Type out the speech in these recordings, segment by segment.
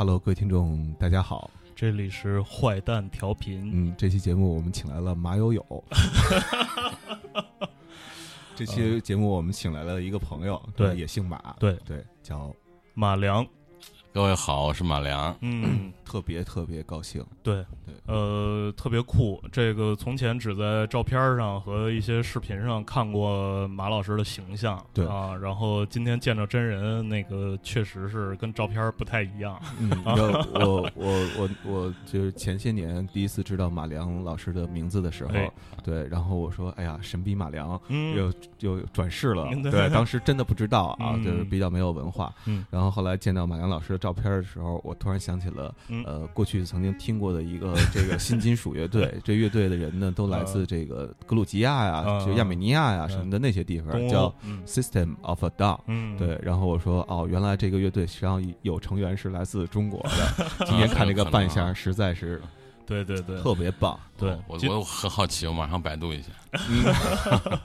，Hello，各位听众，大家好，这里是坏蛋调频。嗯，这期节目我们请来了马友友。这期节目我们请来了一个朋友，对，也姓马，对对，叫马良。各位好，我是马良。嗯，特别特别高兴。对对，呃，特别酷。这个从前只在照片上和一些视频上看过马老师的形象，对啊，然后今天见着真人，那个确实是跟照片不太一样。嗯，我我我我我就是前些年第一次知道马良老师的名字的时候，对，然后我说，哎呀，神笔马良又又转世了。对，当时真的不知道 啊，就是比较没有文化。嗯，然后后来见到马良老师的。照片的时候，我突然想起了，呃，过去曾经听过的一个这 个新金属乐队。这乐队的人呢，都来自这个格鲁吉亚呀，就亚美尼亚呀什么的那些地方，叫 System of a Down。对，然后我说，哦，原来这个乐队实际上有成员是来自中国的。今天看这个扮相，实在是，对对对，特别棒。对我我很好奇，我马上百度一下。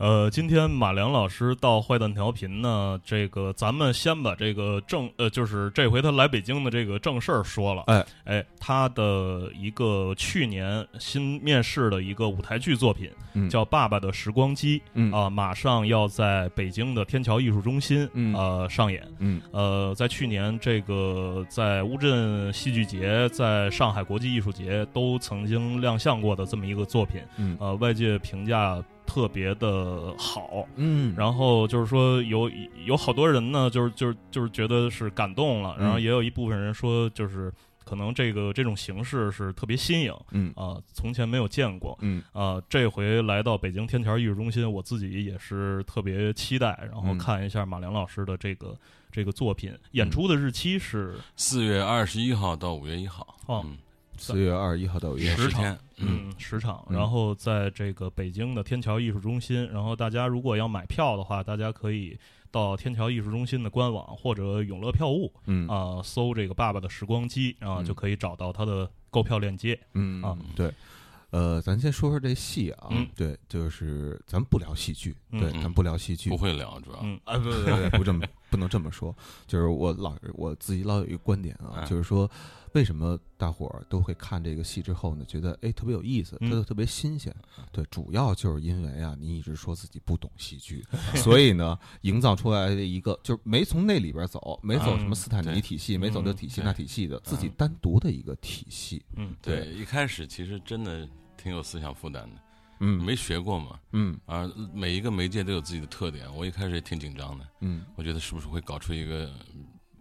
呃，今天马良老师到坏蛋调频呢，这个咱们先把这个正呃，就是这回他来北京的这个正事儿说了。哎哎，他的一个去年新面试的一个舞台剧作品，叫《爸爸的时光机》，啊，马上要在北京的天桥艺术中心呃上演。嗯，呃，在去年这个在乌镇戏剧节、在上海国际艺术节都曾经亮相过的这么一个作品。嗯，呃，外界评价。特别的好，嗯，然后就是说有有好多人呢，就是就是就是觉得是感动了，然后也有一部分人说，就是可能这个这种形式是特别新颖，嗯。啊，从前没有见过，嗯。啊，这回来到北京天桥艺术中心，我自己也是特别期待，然后看一下马良老师的这个这个作品，演出的日期是四月二十一号到五月一号，哦。四月二十一号到五月十天，嗯，十场，然后在这个北京的天桥艺术中心，然后大家如果要买票的话，大家可以到天桥艺术中心的官网或者永乐票务，嗯。啊，搜这个爸爸的时光机，然后就可以找到他的购票链接，嗯啊，对，呃，咱先说说这戏啊，嗯，对，就是咱不聊戏剧，对，咱不聊戏剧，不会聊，主要，嗯。啊，不不不，不这么不能这么说，就是我老我自己老有一个观点啊，就是说。为什么大伙儿都会看这个戏之后呢？觉得哎特别有意思，特特别新鲜。对，主要就是因为啊，你一直说自己不懂戏剧，所以呢，营造出来的一个就是没从那里边走，没走什么斯坦尼体系，没走这体系那体系的，自己单独的一个体系。嗯，对，一开始其实真的挺有思想负担的。嗯，没学过嘛。嗯，啊，每一个媒介都有自己的特点，我一开始也挺紧张的。嗯，我觉得是不是会搞出一个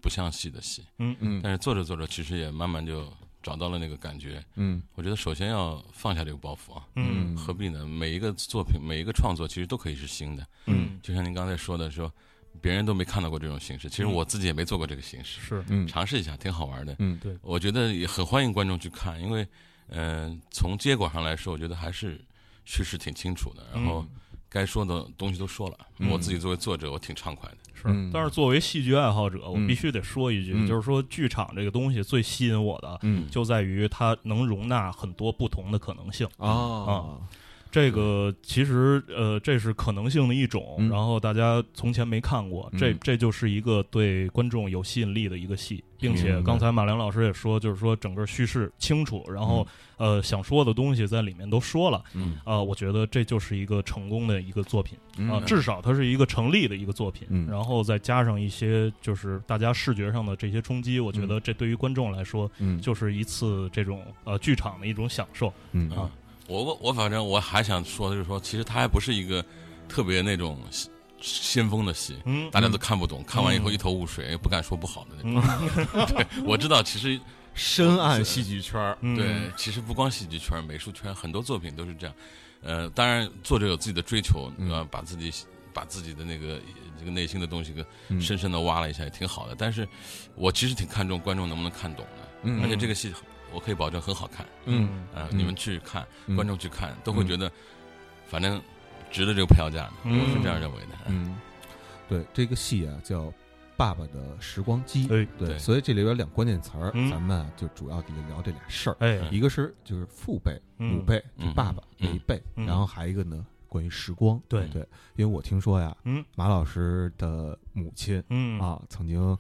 不像戏的戏？嗯嗯，但是做着做着，其实也慢慢就。找到了那个感觉，嗯，我觉得首先要放下这个包袱啊，嗯，何必呢？每一个作品，每一个创作，其实都可以是新的，嗯，就像您刚才说的，说别人都没看到过这种形式，其实我自己也没做过这个形式，是，嗯，尝试一下挺好玩的，嗯，对，我觉得也很欢迎观众去看，因为，嗯，从结果上来说，我觉得还是叙事挺清楚的，然后该说的东西都说了，我自己作为作者，我挺畅快的。是，但是作为戏剧爱好者，我必须得说一句，就是说剧场这个东西最吸引我的，就在于它能容纳很多不同的可能性。啊。啊。这个其实呃，这是可能性的一种。然后大家从前没看过，这这就是一个对观众有吸引力的一个戏，并且刚才马良老师也说，就是说整个叙事清楚，然后呃想说的东西在里面都说了。嗯啊，我觉得这就是一个成功的一个作品啊，至少它是一个成立的一个作品。然后再加上一些就是大家视觉上的这些冲击，我觉得这对于观众来说，嗯，就是一次这种呃剧场的一种享受。嗯啊。我我我反正我还想说的就是说，其实它还不是一个特别那种先锋的戏，嗯，大家都看不懂，看完以后一头雾水，不敢说不好的那种。对，我知道，其实深谙戏剧圈对，其实不光戏剧圈，美术圈很多作品都是这样。呃，当然作者有自己的追求，呃，把自己把自己的那个这个内心的东西给深深的挖了一下，也挺好的。但是我其实挺看重观众能不能看懂的，而且这个戏。我可以保证很好看，嗯。啊，你们去看，观众去看，都会觉得，反正值得这个票价的，我是这样认为的。嗯，对，这个戏啊叫《爸爸的时光机》，对，所以这里边两关键词儿，咱们就主要得聊这俩事儿。哎，一个是就是父辈、母辈，就爸爸那一辈，然后还一个呢，关于时光。对。对，因为我听说呀，嗯，马老师的母亲，嗯。啊，曾经。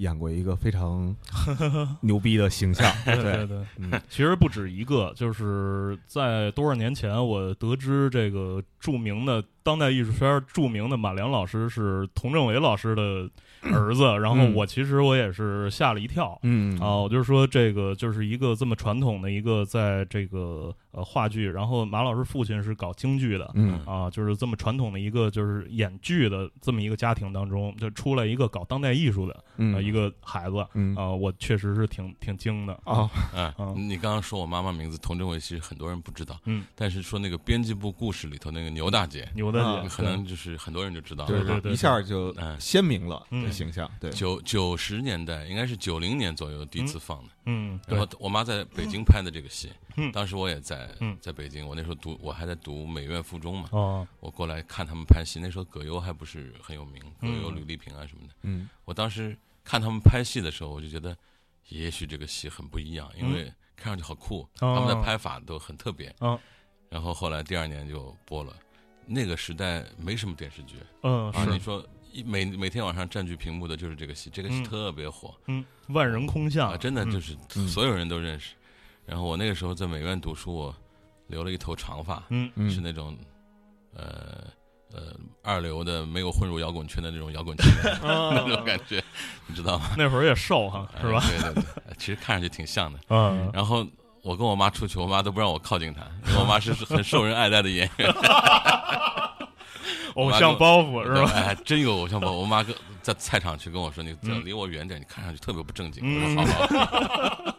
演过一个非常 牛逼的形象。对对对，嗯，其实不止一个，就是在多少年前，我得知这个著名的当代艺术圈著名的马良老师是童政伟老师的。儿子，然后我其实我也是吓了一跳，嗯。啊，我就是说这个就是一个这么传统的一个在这个呃话剧，然后马老师父亲是搞京剧的，嗯。啊，就是这么传统的一个就是演剧的这么一个家庭当中，就出来一个搞当代艺术的啊一个孩子，啊，我确实是挺挺惊的啊，嗯，你刚刚说我妈妈名字童真伟，其实很多人不知道，嗯，但是说那个编辑部故事里头那个牛大姐，牛大姐可能就是很多人就知道，对对对，一下就鲜明了。形象对。九九十年代应该是九零年左右第一次放的，嗯，然后我妈在北京拍的这个戏，嗯，当时我也在，嗯，在北京，我那时候读我还在读美院附中嘛，哦，我过来看他们拍戏，那时候葛优还不是很有名，葛优、吕丽萍啊什么的，嗯，我当时看他们拍戏的时候，我就觉得也许这个戏很不一样，因为看上去好酷，他们的拍法都很特别，嗯，然后后来第二年就播了，那个时代没什么电视剧，嗯，是。你说。一每每天晚上占据屏幕的就是这个戏，这个戏特别火，嗯，万人空巷啊，真的就是所有人都认识。然后我那个时候在美院读书，我留了一头长发，嗯，是那种呃呃二流的没有混入摇滚圈的那种摇滚青年 那种感觉，你知道吗？那会儿也瘦哈，是吧？对对对，其实看上去挺像的。嗯，然后我跟我妈出去，我妈都不让我靠近她，因为我妈是很受人爱戴的演员。偶像包袱是吧？哎，真有偶像包袱。我妈跟在菜场去跟我说：“你离我远点，你看上去特别不正经。”我说：“好好。”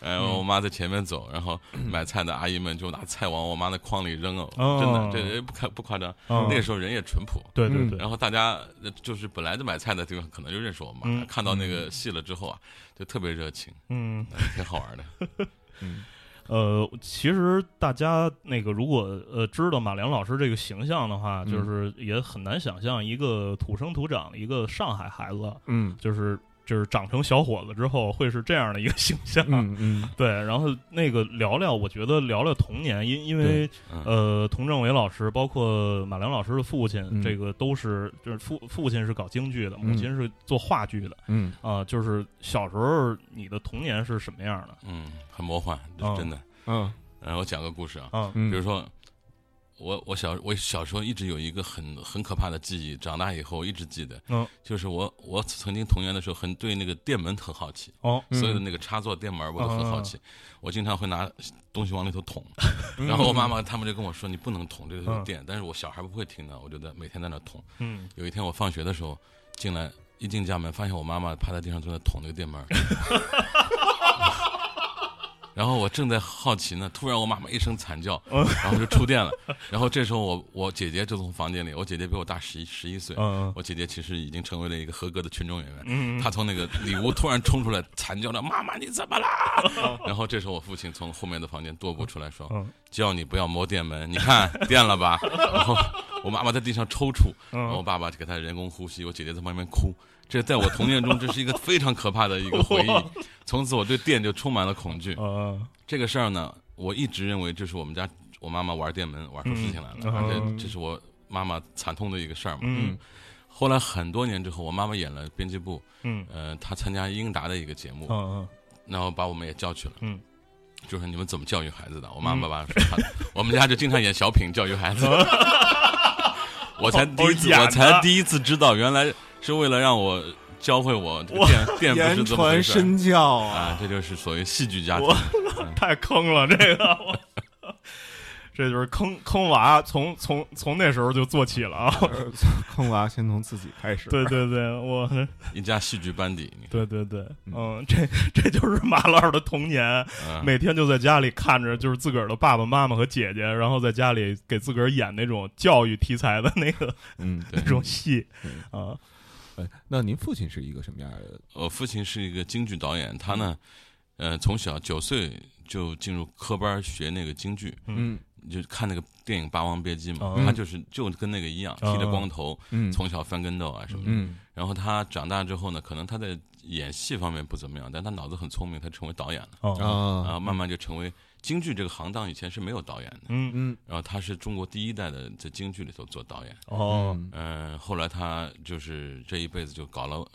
哎，我妈在前面走，然后买菜的阿姨们就拿菜往我妈的筐里扔哦，真的，这不夸不夸张。那个时候人也淳朴，对对对。然后大家就是本来就买菜的地方可能就认识我妈，看到那个戏了之后啊，就特别热情，嗯，挺好玩的，嗯。呃，其实大家那个如果呃知道马良老师这个形象的话，就是也很难想象一个土生土长的一个上海孩子，嗯，就是。就是长成小伙子之后会是这样的一个形象，嗯嗯，对。然后那个聊聊，我觉得聊聊童年，因因为呃，童政伟老师包括马良老师的父亲，这个都是就是父父亲是搞京剧的，母亲是做话剧的，嗯啊，就是小时候你的童年是什么样的？嗯，很魔幻，真的，嗯，嗯，我讲个故事啊，嗯比如说。我我小我小时候一直有一个很很可怕的记忆，长大以后一直记得，嗯，就是我我曾经童年的时候很对那个电门很好奇，哦，所有的那个插座电门我都很好奇，我经常会拿东西往里头捅，然后我妈妈他们就跟我说你不能捅这个电，但是我小孩不会听的，我就在每天在那捅，嗯，有一天我放学的时候进来一进家门，发现我妈妈趴在地上正在捅那个电门。然后我正在好奇呢，突然我妈妈一声惨叫，然后就触电了。然后这时候我我姐姐就从房间里，我姐姐比我大十一十一岁，我姐姐其实已经成为了一个合格的群众演员。她从那个里屋突然冲出来，惨叫着：“ 妈妈，你怎么啦？” 然后这时候我父亲从后面的房间踱步出来说：“叫你不要摸电门，你看电了吧？”然后我妈妈在地上抽搐，然后我爸爸给她人工呼吸，我姐姐在旁边哭。这在我童年中，这是一个非常可怕的一个回忆。从此我对电就充满了恐惧。这个事儿呢，我一直认为这是我们家我妈妈玩电门玩出事情来了，而且这是我妈妈惨痛的一个事儿嘛。嗯。后来很多年之后，我妈妈演了编辑部，嗯，呃，她参加英达的一个节目，嗯嗯，然后把我们也叫去了，嗯，就是你们怎么教育孩子的？我妈妈爸爸说，我们家就经常演小品教育孩子。我才第一次，我才第一次知道，原来是为了让我教会我电 电不是怎么回事。言传身教啊，这就是所谓戏剧家庭。太坑了，这个，这就是坑坑娃，从从从那时候就做起了啊。坑娃先从自己开始。对对对，我一家戏剧班底。对对对，嗯，这这就是马老的童年，每天就在家里看着，就是自个儿的爸爸妈妈和姐姐，然后在家里给自个儿演那种教育题材的那个，嗯，那种戏啊。哎，那您父亲是一个什么样的？我父亲是一个京剧导演，他呢，呃，从小九岁就进入科班学那个京剧，嗯，就看那个电影《霸王别姬》嘛，他就是就跟那个一样，剃着光头，从小翻跟斗啊什么的。然后他长大之后呢，可能他在演戏方面不怎么样，但他脑子很聪明，他成为导演了，啊，慢慢就成为。京剧这个行当以前是没有导演的，嗯嗯，然后他是中国第一代的在京剧里头做导演，哦，嗯，后来他就是这一辈子就搞了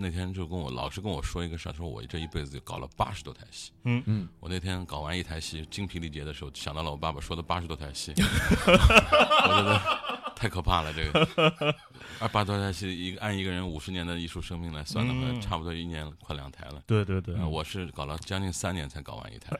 那天就跟我老师跟我说一个事儿，说我这一辈子搞了八十多台戏。嗯嗯，我那天搞完一台戏，精疲力竭的时候，想到了我爸爸说的八十多台戏，我觉得太可怕了。这个二八多台戏，一个按一个人五十年的艺术生命来算的话，差不多一年快两台了。对对对，我是搞了将近三年才搞完一台。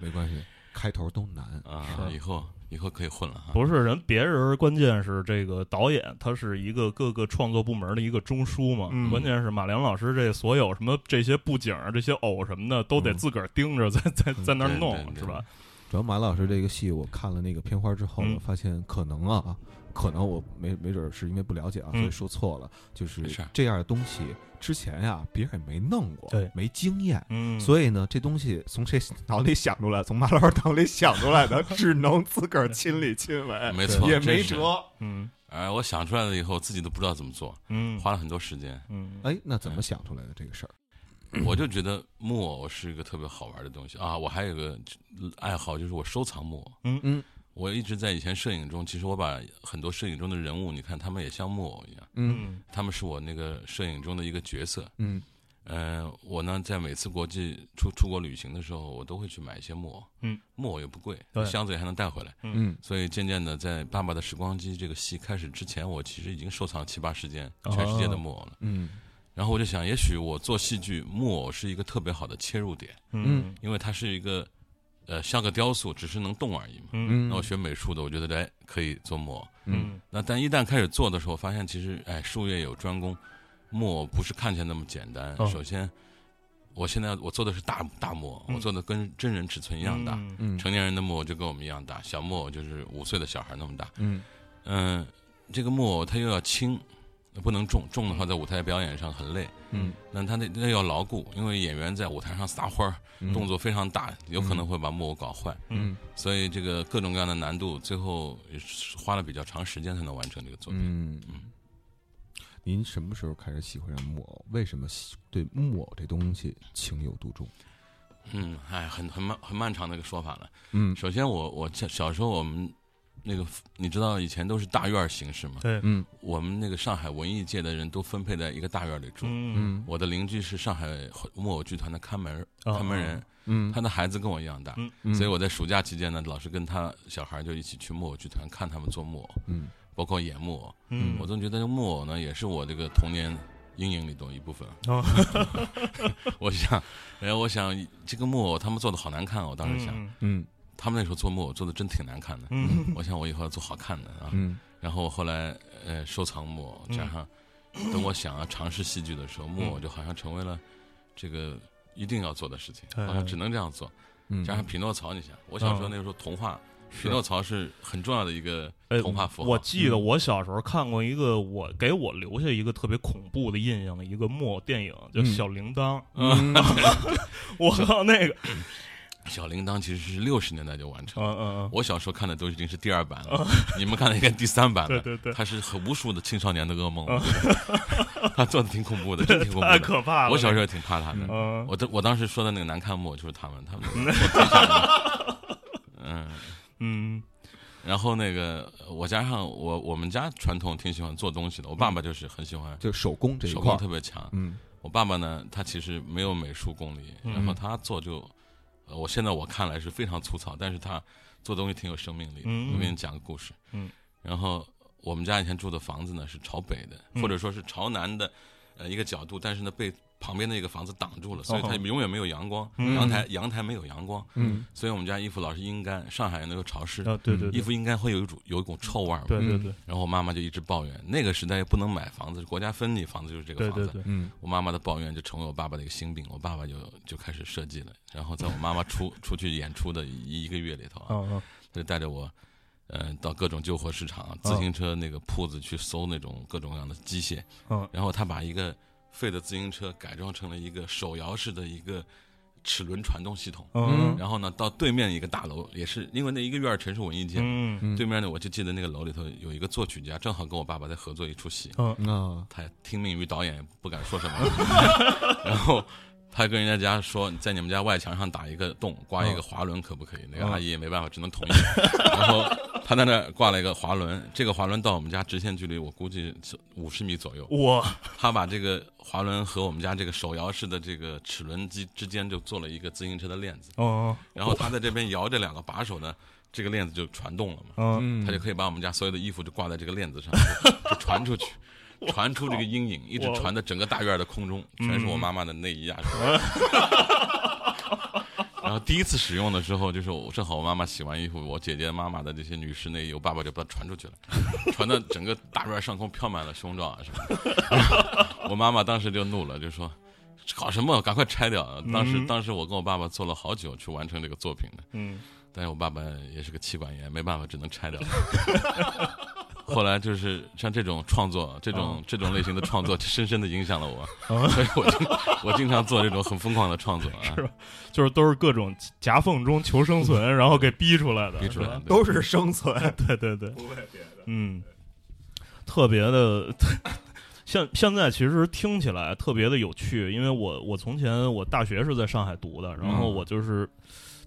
没关系，开头都难啊，以后。以后可以混了哈！不是人，别人关键是这个导演，他是一个各个创作部门的一个中枢嘛。关键是马良老师这所有什么这些布景、这些偶什么的，都得自个儿盯着，在在在那儿弄，是吧？主要马老师这个戏，我看了那个片花之后，我发现可能啊，可能我没没准是因为不了解啊，所以说错了。就是这样的东西。之前呀，别人也没弄过，对，没经验，嗯，所以呢，这东西从谁脑里想出来，从马老师脑里想出来的，只能自个儿亲力亲为，没错，也没辙，嗯，哎，我想出来了以后，自己都不知道怎么做，嗯，花了很多时间，嗯，哎，那怎么想出来的这个事儿？我就觉得木偶是一个特别好玩的东西。啊，我还有个爱好，就是我收藏木偶，嗯。嗯。我一直在以前摄影中，其实我把很多摄影中的人物，你看他们也像木偶一样，嗯，他们是我那个摄影中的一个角色，嗯，呃，我呢在每次国际出出国旅行的时候，我都会去买一些木偶，嗯，木偶也不贵，箱子也还能带回来，嗯，所以渐渐的在《爸爸的时光机》这个戏开始之前，我其实已经收藏七八十件全世界的木偶了，嗯，然后我就想，也许我做戏剧，木偶是一个特别好的切入点，嗯，因为它是一个。呃，像个雕塑，只是能动而已嘛。嗯，那我学美术的，我觉得哎，可以做木偶。嗯，那但一旦开始做的时候，发现其实哎，术业有专攻，木偶不是看起来那么简单。首先，我现在我做的是大大木偶，我做的跟真人尺寸一样大。嗯，成年人的木偶就跟我们一样大，小木偶就是五岁的小孩那么大。嗯嗯，这个木偶它又要轻。不能重，重的话在舞台表演上很累。嗯，那他那那要牢固，因为演员在舞台上撒欢儿，动作非常大，有可能会把木偶搞坏。嗯，所以这个各种各样的难度，最后花了比较长时间才能完成这个作品。嗯嗯。您什么时候开始喜欢上木偶？为什么对木偶这东西情有独钟？嗯，哎，很很漫很漫长的一个说法了。嗯，首先我我小小时候我们。那个你知道以前都是大院形式吗？对，嗯，我们那个上海文艺界的人都分配在一个大院里住。嗯，我的邻居是上海木偶剧团的看门看门人，嗯，他的孩子跟我一样大，嗯，所以我在暑假期间呢，老是跟他小孩就一起去木偶剧团看他们做木偶，嗯，包括演木偶，嗯，我总觉得木偶呢也是我这个童年阴影里的一部分。哦，我想，哎，我想这个木偶他们做的好难看，我当时想，嗯。他们那时候做木偶做的真挺难看的，嗯，我想我以后要做好看的啊，嗯，然后后来呃收藏木偶，加上等我想要尝试戏剧的时候，木偶就好像成为了这个一定要做的事情，好像只能这样做，加上匹诺曹，你想，我小时候那个时候童话，匹诺曹是很重要的一个童话符号。我记得我小时候看过一个，我给我留下一个特别恐怖的印象的一个木偶电影，叫《小铃铛》，我靠那个。小铃铛其实是六十年代就完成，嗯嗯嗯，我小时候看的都已经是第二版了，你们看的应该第三版了，对对对，它是很无数的青少年的噩梦，他做的挺恐怖的，真挺恐怖，太可怕了。我小时候也挺怕他的，我当我当时说的那个难看木偶就是他们，他们，嗯。嗯，然后那个我加上我我们家传统挺喜欢做东西的，我爸爸就是很喜欢，就手工这一块特别强，嗯，我爸爸呢，他其实没有美术功力，然后他做就。我现在我看来是非常粗糙，但是他做东西挺有生命力。我给你讲个故事。嗯，然后我们家以前住的房子呢是朝北的，或者说是朝南的，呃一个角度，但是呢被。旁边的一个房子挡住了，所以它永远没有阳光。阳台阳台没有阳光，嗯，所以我们家衣服老是阴干。上海那个潮湿，对对，衣服阴干会有一种有一股臭味儿。对对对。然后我妈妈就一直抱怨，那个时代不能买房子，国家分你房子就是这个房子。嗯，我妈妈的抱怨就成为我爸爸的一个心病，我爸爸就就开始设计了。然后在我妈妈出 出去演出的一一个月里头啊，就带着我，呃，到各种旧货市场、自行车那个铺子去搜那种各种各样的机械。嗯，然后他把一个。废的自行车改装成了一个手摇式的一个齿轮传动系统，嗯，然后呢，到对面一个大楼，也是因为那一个院儿全是文艺界，嗯，对面呢，我就记得那个楼里头有一个作曲家，正好跟我爸爸在合作一出戏，嗯，他听命于导演，不敢说什么，然后他跟人家家说，在你们家外墙上打一个洞，挂一个滑轮，可不可以？那个阿姨也没办法，只能同意。然后他在那挂了一个滑轮，这个滑轮到我们家直线距离，我估计是五十米左右。哇！他把这个滑轮和我们家这个手摇式的这个齿轮机之间就做了一个自行车的链子。哦。然后他在这边摇这两个把手呢，这个链子就传动了嘛。嗯。他就可以把我们家所有的衣服就挂在这个链子上，就传出去。传出这个阴影，一直传到整个大院的空中，全是我妈妈的内衣啊什么。然后第一次使用的时候，就是我正好我妈妈洗完衣服，我姐姐妈妈的这些女士内衣，我爸爸就把它传出去了，传到整个大院上空飘满了胸罩啊什么。我妈妈当时就怒了，就说：“搞什么？赶快拆掉！”当时当时我跟我爸爸做了好久去完成这个作品的。嗯。但是我爸爸也是个妻管严，没办法，只能拆掉。后来就是像这种创作，这种这种类型的创作，深深的影响了我，所以我经我经常做这种很疯狂的创作啊，是吧？就是都是各种夹缝中求生存，然后给逼出来的，逼出来的。都是生存，对对对，不为别的，嗯，特别的，现现在其实听起来特别的有趣，因为我我从前我大学是在上海读的，然后我就是。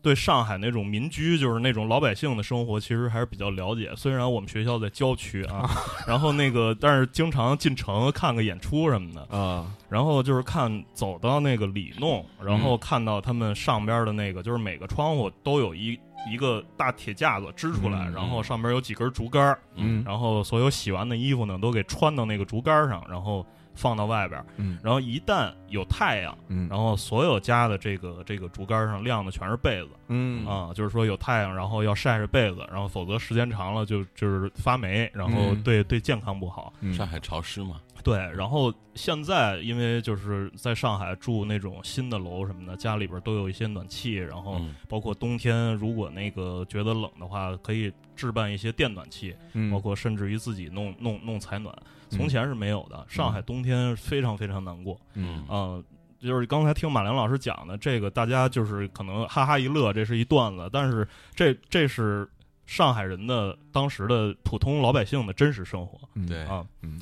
对上海那种民居，就是那种老百姓的生活，其实还是比较了解。虽然我们学校在郊区啊，然后那个，但是经常进城看个演出什么的啊。然后就是看走到那个里弄，然后看到他们上边的那个，就是每个窗户都有一一个大铁架子支出来，然后上边有几根竹竿嗯，然后所有洗完的衣服呢，都给穿到那个竹竿上，然后。放到外边，嗯，然后一旦有太阳，嗯，然后所有家的这个这个竹竿上晾的全是被子，嗯啊，就是说有太阳，然后要晒晒被子，然后否则时间长了就就是发霉，然后对对健康不好。上海潮湿嘛，对。然后现在因为就是在上海住那种新的楼什么的，家里边都有一些暖气，然后包括冬天如果那个觉得冷的话，可以置办一些电暖气，包括甚至于自己弄弄弄采暖。从前是没有的，上海冬天非常非常难过。嗯啊，就是刚才听马良老师讲的这个，大家就是可能哈哈一乐，这是一段子，但是这这是上海人的当时的普通老百姓的真实生活。对啊，嗯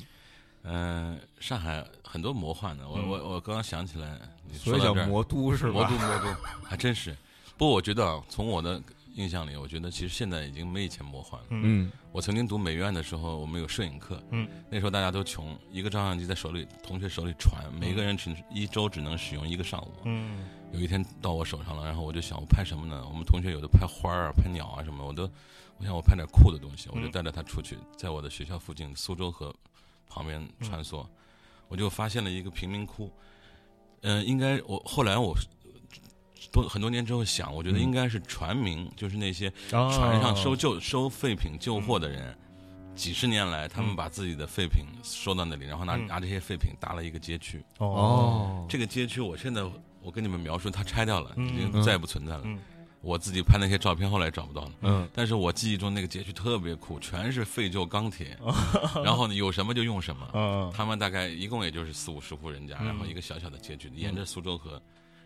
嗯，上海很多魔幻的，我我我刚刚想起来，所以叫魔都是吧？魔都魔都，还真是。不过我觉得从我的。印象里，我觉得其实现在已经没以前魔幻了。嗯，我曾经读美院的时候，我们有摄影课。嗯，那时候大家都穷，一个照相机在手里，同学手里传，每个人只一周只能使用一个上午。嗯，有一天到我手上了，然后我就想，我拍什么呢？我们同学有的拍花儿啊，拍鸟啊什么，我都，我想我拍点酷的东西，我就带着他出去，在我的学校附近苏州河旁边穿梭，我就发现了一个贫民窟。嗯，应该我后来我。多很多年之后想，我觉得应该是船民，就是那些船上收旧收废品旧货的人，几十年来，他们把自己的废品收到那里，然后拿拿这些废品搭了一个街区。哦，这个街区，我现在我跟你们描述，它拆掉了，已经再也不存在了。我自己拍那些照片，后来找不到了。嗯，但是我记忆中那个街区特别酷，全是废旧钢铁，然后呢，有什么就用什么。嗯，他们大概一共也就是四五十户人家，然后一个小小的街区，沿着苏州河，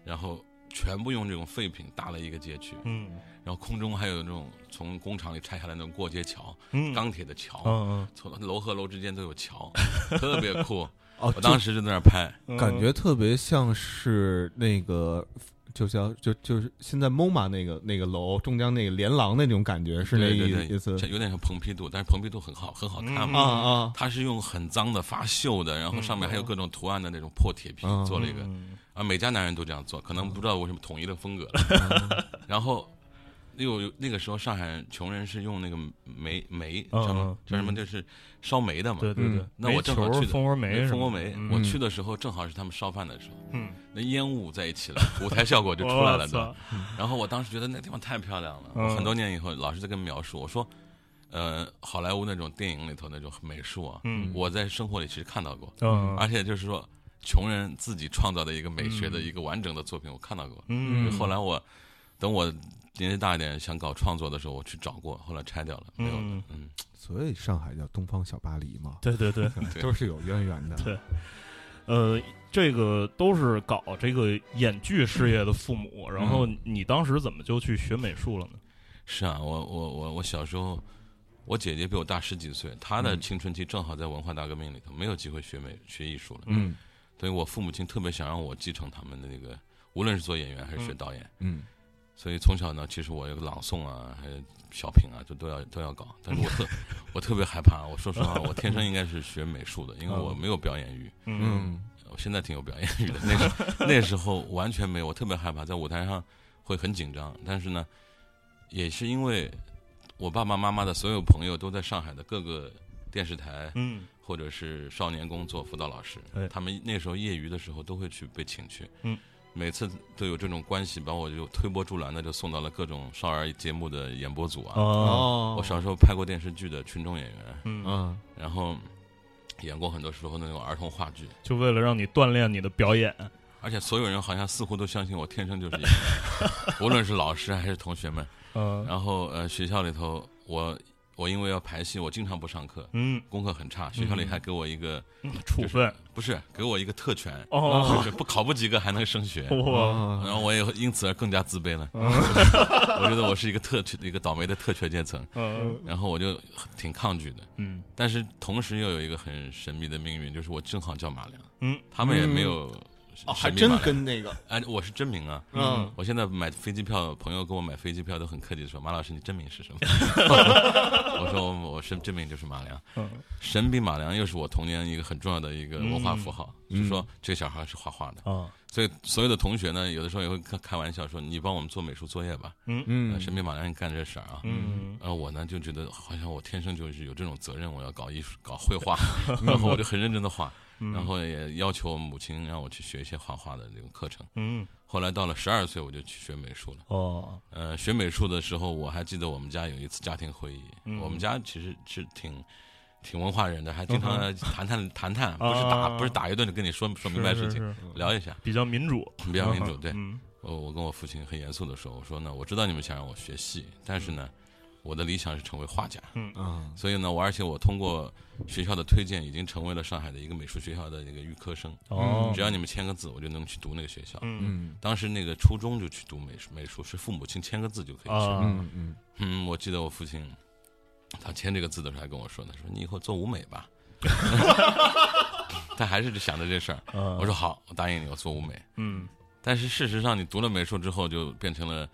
然后。全部用这种废品搭了一个街区，嗯，然后空中还有那种从工厂里拆下来那种过街桥，嗯，钢铁的桥，嗯从楼和楼之间都有桥，特别酷。哦，我当时就在那儿拍，感觉特别像是那个，就叫就就是现在 MOMA 那个那个楼中间那个连廊那种感觉，是那意思，有点像蓬皮杜，但是蓬皮杜很好很好看嘛，啊啊，它是用很脏的发锈的，然后上面还有各种图案的那种破铁皮做了一个。啊，每家男人都这样做，可能不知道为什么统一的风格。然后，有那个时候上海穷人是用那个煤煤叫什么叫什么，就是烧煤的嘛。对对对。那我正好去蜂窝煤，蜂窝煤。我去的时候正好是他们烧饭的时候。嗯。那烟雾在一起了，舞台效果就出来了，对吧？然后我当时觉得那地方太漂亮了。很多年以后，老师在跟描述，我说，呃，好莱坞那种电影里头那种美术啊，我在生活里其实看到过。嗯。而且就是说。穷人自己创造的一个美学的一个完整的作品，我看到过。嗯，后来我等我年纪大一点想搞创作的时候，我去找过，后来拆掉了，没有了。嗯，所以上海叫东方小巴黎嘛。对对对，都是有渊源的。对，呃，这个都是搞这个演剧事业的父母。然后你当时怎么就去学美术了呢？是啊，我我我我小时候，我姐姐比我大十几岁，她的青春期正好在文化大革命里头，没有机会学美学艺术了。嗯。所以我父母亲特别想让我继承他们的那个，无论是做演员还是学导演，嗯，所以从小呢，其实我有个朗诵啊，还有小品啊，就都要都要搞。但是我特 我特别害怕，我说实话，我天生应该是学美术的，因为我没有表演欲。嗯，我现在挺有表演欲的，那时那时候完全没有，我特别害怕在舞台上会很紧张。但是呢，也是因为我爸爸妈妈的所有朋友都在上海的各个电视台，嗯。或者是少年宫做辅导老师，他们那时候业余的时候都会去被请去，嗯，每次都有这种关系，把我就推波助澜的就送到了各种少儿节目的演播组啊。哦，我小时候拍过电视剧的群众演员，嗯，然后演过很多时候那种儿童话剧，就为了让你锻炼你的表演。而且所有人好像似乎都相信我天生就是演员，无论是老师还是同学们。嗯，然后呃，学校里头我。我因为要排戏，我经常不上课，嗯，功课很差。学校里还给我一个处分，不是给我一个特权，哦，不考不及格还能升学，哇！然后我也因此而更加自卑了。我觉得我是一个特一个倒霉的特权阶层，嗯，然后我就挺抗拒的，嗯，但是同时又有一个很神秘的命运，就是我正好叫马良，嗯，他们也没有。哦，还真跟那个哎，我是真名啊！嗯，我现在买飞机票，朋友给我买飞机票都很客气的说：“马老师，你真名是什么？” 我说：“我我是真名就是马良。”神笔马良又是我童年一个很重要的一个文化符号，就是说这个小孩是画画的啊。所以所有的同学呢，有的时候也会开开玩笑说：“你帮我们做美术作业吧。”嗯嗯，神笔马良干这事儿啊。嗯，然后我呢就觉得好像我天生就是有这种责任，我要搞艺术、搞绘画，然后我就很认真的画。然后也要求我母亲让我去学一些画画的这个课程。嗯，后来到了十二岁，我就去学美术了。哦，呃，学美术的时候，我还记得我们家有一次家庭会议。我们家其实是挺挺文化人的，还经常谈谈 谈谈，不是打不是打一顿就跟你说说明白事情，聊一下，比较民主，比较民主。对，我我跟我父亲很严肃的说，我说呢，我知道你们想让我学戏，但是呢。我的理想是成为画家，嗯嗯，所以呢，我而且我通过学校的推荐，已经成为了上海的一个美术学校的那个预科生。哦，只要你们签个字，我就能去读那个学校。嗯，当时那个初中就去读美术，美术是父母亲签个字就可以去。嗯嗯嗯，我记得我父亲他签这个字的时候还跟我说呢，说你以后做舞美吧。他还是就想着这事儿。我说好，我答应你，我做舞美。嗯，但是事实上，你读了美术之后，就变成了。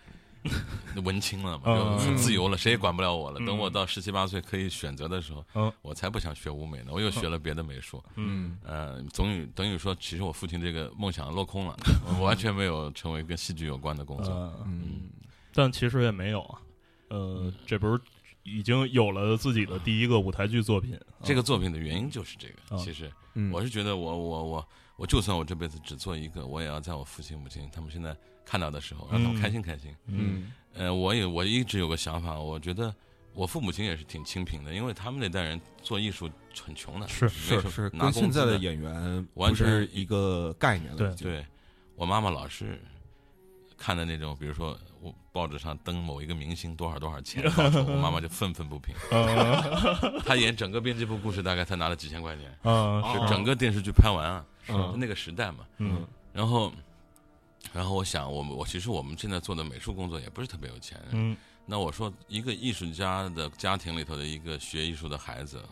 文青了嘛，就很自由了，谁也管不了我了。等我到十七八岁可以选择的时候，我才不想学舞美呢，我又学了别的美术。嗯，呃，总于等于说，其实我父亲这个梦想落空了，我完全没有成为跟戏剧有关的工作。嗯，但其实也没有啊。呃，这不是已经有了自己的第一个舞台剧作品？这个作品的原因就是这个。其实，我是觉得，我我我我，就算我这辈子只做一个，我也要在我父亲母亲他们现在。看到的时候，让他们开心开心。嗯，呃，我也我一直有个想法，我觉得我父母亲也是挺清贫的，因为他们那代人做艺术很穷的，是是是，跟现在的演员完全是一个概念了。对对，我妈妈老是看的那种，比如说我报纸上登某一个明星多少多少钱，我妈妈就愤愤不平。她演整个编辑部故事，大概才拿了几千块钱。啊，是整个电视剧拍完啊，那个时代嘛。嗯，然后。然后我想，我们我其实我们现在做的美术工作也不是特别有钱。嗯，那我说，一个艺术家的家庭里头的一个学艺术的孩子，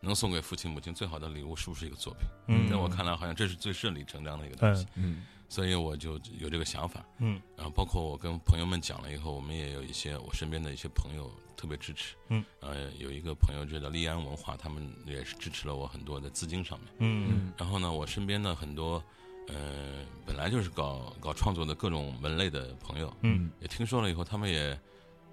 能送给父亲母亲最好的礼物，是不是一个作品？嗯，在我看来，好像这是最顺理成章的一个东西。嗯，所以我就有这个想法。嗯，然后包括我跟朋友们讲了以后，我们也有一些我身边的一些朋友特别支持。嗯，呃，有一个朋友就叫利安文化，他们也是支持了我很多的资金上面。嗯，然后呢，我身边的很多。呃，本来就是搞搞创作的各种门类的朋友，嗯，也听说了以后，他们也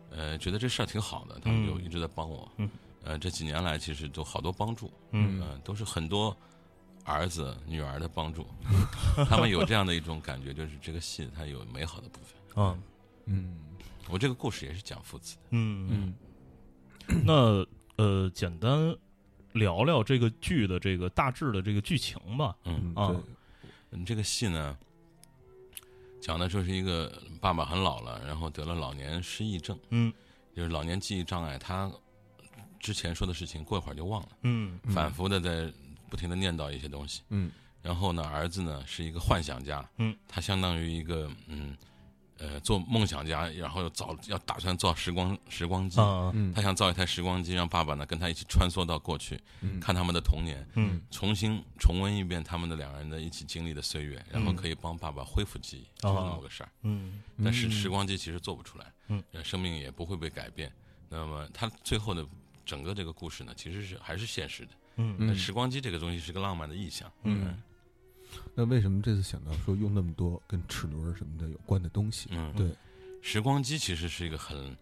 呃觉得这事儿挺好的，他们就一直在帮我，嗯，呃，这几年来其实都好多帮助，嗯，都是很多儿子女儿的帮助，他们有这样的一种感觉，就是这个戏它有美好的部分，啊，嗯，我这个故事也是讲父子的，嗯嗯，那呃，简单聊聊这个剧的这个大致的这个剧情吧，嗯啊。这个戏呢，讲的就是一个爸爸很老了，然后得了老年失忆症，嗯，就是老年记忆障碍，他之前说的事情过一会儿就忘了，嗯，反复的在不停的念叨一些东西，嗯，然后呢，儿子呢是一个幻想家，嗯，他相当于一个嗯呃，做梦想家，然后造要打算造时光时光机，他想造一台时光机，让爸爸呢跟他一起穿梭到过去，看他们的童年，嗯，重新重温一遍他们的两人的一起经历的岁月，然后可以帮爸爸恢复记忆，就是这么个事儿，嗯，但是时光机其实做不出来，嗯，生命也不会被改变。那么他最后的整个这个故事呢，其实是还是现实的，嗯，时光机这个东西是个浪漫的意象，嗯。那为什么这次想到说用那么多跟齿轮什么的有关的东西？嗯，对，时光机其实是一个很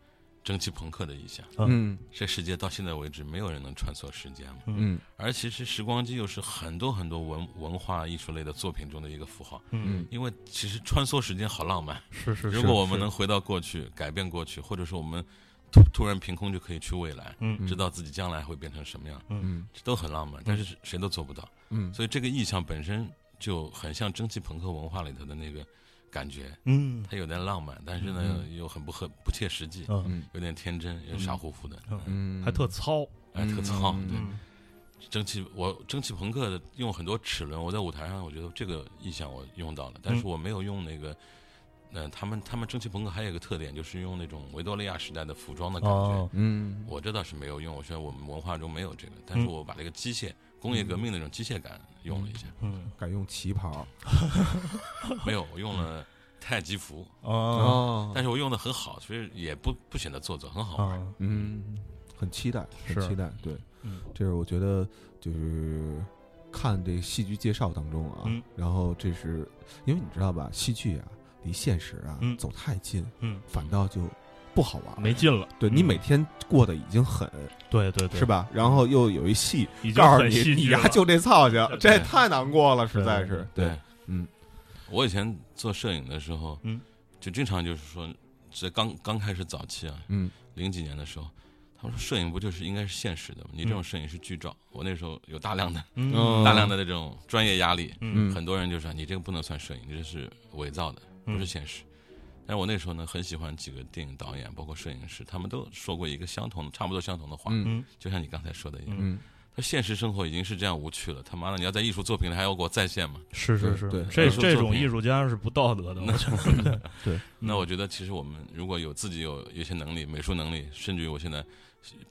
蒸汽朋克的意象。嗯，这世界到现在为止没有人能穿梭时间嘛。嗯，而其实时光机又是很多很多文文化艺术类的作品中的一个符号。嗯，因为其实穿梭时间好浪漫。是是。如果我们能回到过去，改变过去，或者说我们突突然凭空就可以去未来，嗯，知道自己将来会变成什么样，嗯，这都很浪漫。但是谁都做不到。嗯，所以这个意象本身。就很像蒸汽朋克文化里头的那个感觉，嗯，它有点浪漫，但是呢又很不合不切实际，嗯，有点天真，有傻乎乎的，嗯，还特糙，哎，特糙，对，蒸汽我蒸汽朋克的用很多齿轮，我在舞台上我觉得这个意象我用到了，但是我没有用那个，呃，他们他们蒸汽朋克还有一个特点就是用那种维多利亚时代的服装的感觉，嗯，我这倒是没有用，我觉得我们文化中没有这个，但是我把这个机械。工业革命那种机械感用了一下，嗯，改用旗袍，没有，我用了太极服哦，但是我用的很好，所以也不不显得做作，很好玩，嗯，很期待，很期待，对，嗯，这是我觉得就是看这戏剧介绍当中啊，然后这是因为你知道吧，戏剧啊离现实啊走太近，嗯，反倒就。不好玩，没劲了。对你每天过得已经很，对对对，是吧？然后又有一戏，告诉你你呀就这操性，这太难过了，实在是。对，嗯，我以前做摄影的时候，嗯，就经常就是说，在刚刚开始早期啊，嗯，零几年的时候，他们说摄影不就是应该是现实的吗？你这种摄影是剧照。我那时候有大量的、大量的那种专业压力，嗯，很多人就说你这个不能算摄影，你这是伪造的，不是现实。但是我那时候呢，很喜欢几个电影导演，包括摄影师，他们都说过一个相同的、差不多相同的话，嗯，就像你刚才说的一样，嗯，他现实生活已经是这样无趣了，他妈的，你要在艺术作品里还要给我再现吗？是是是，对，这这种艺术家是不道德的，我觉得。对，那我觉得其实我们如果有自己有有些能力，美术能力，甚至于我现在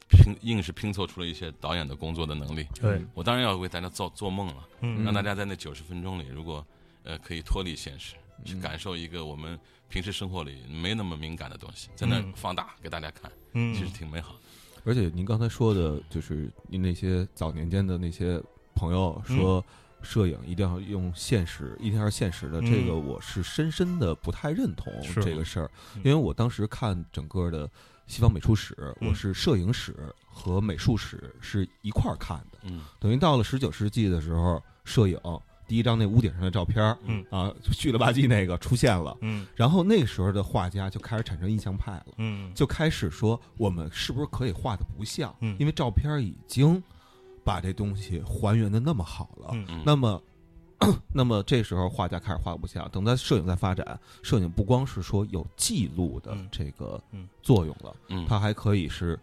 拼硬是拼凑出了一些导演的工作的能力，对。我当然要为大家做做梦了，嗯，让大家在那九十分钟里，如果呃可以脱离现实，去感受一个我们。平时生活里没那么敏感的东西，在那放大给大家看，嗯，其实挺美好的。而且您刚才说的，就是您那些早年间的那些朋友说，摄影一定要用现实，一定要是现实的，这个我是深深的不太认同这个事儿，因为我当时看整个的西方美术史，我是摄影史和美术史是一块儿看的，嗯，等于到了十九世纪的时候，摄影。第一张那屋顶上的照片嗯啊，虚了吧唧那个出现了，嗯，然后那个时候的画家就开始产生印象派了，嗯，就开始说我们是不是可以画的不像，嗯，因为照片已经把这东西还原的那么好了，嗯，那么，那么这时候画家开始画不像，等在摄影在发展，摄影不光是说有记录的这个作用了，嗯，它还可以是。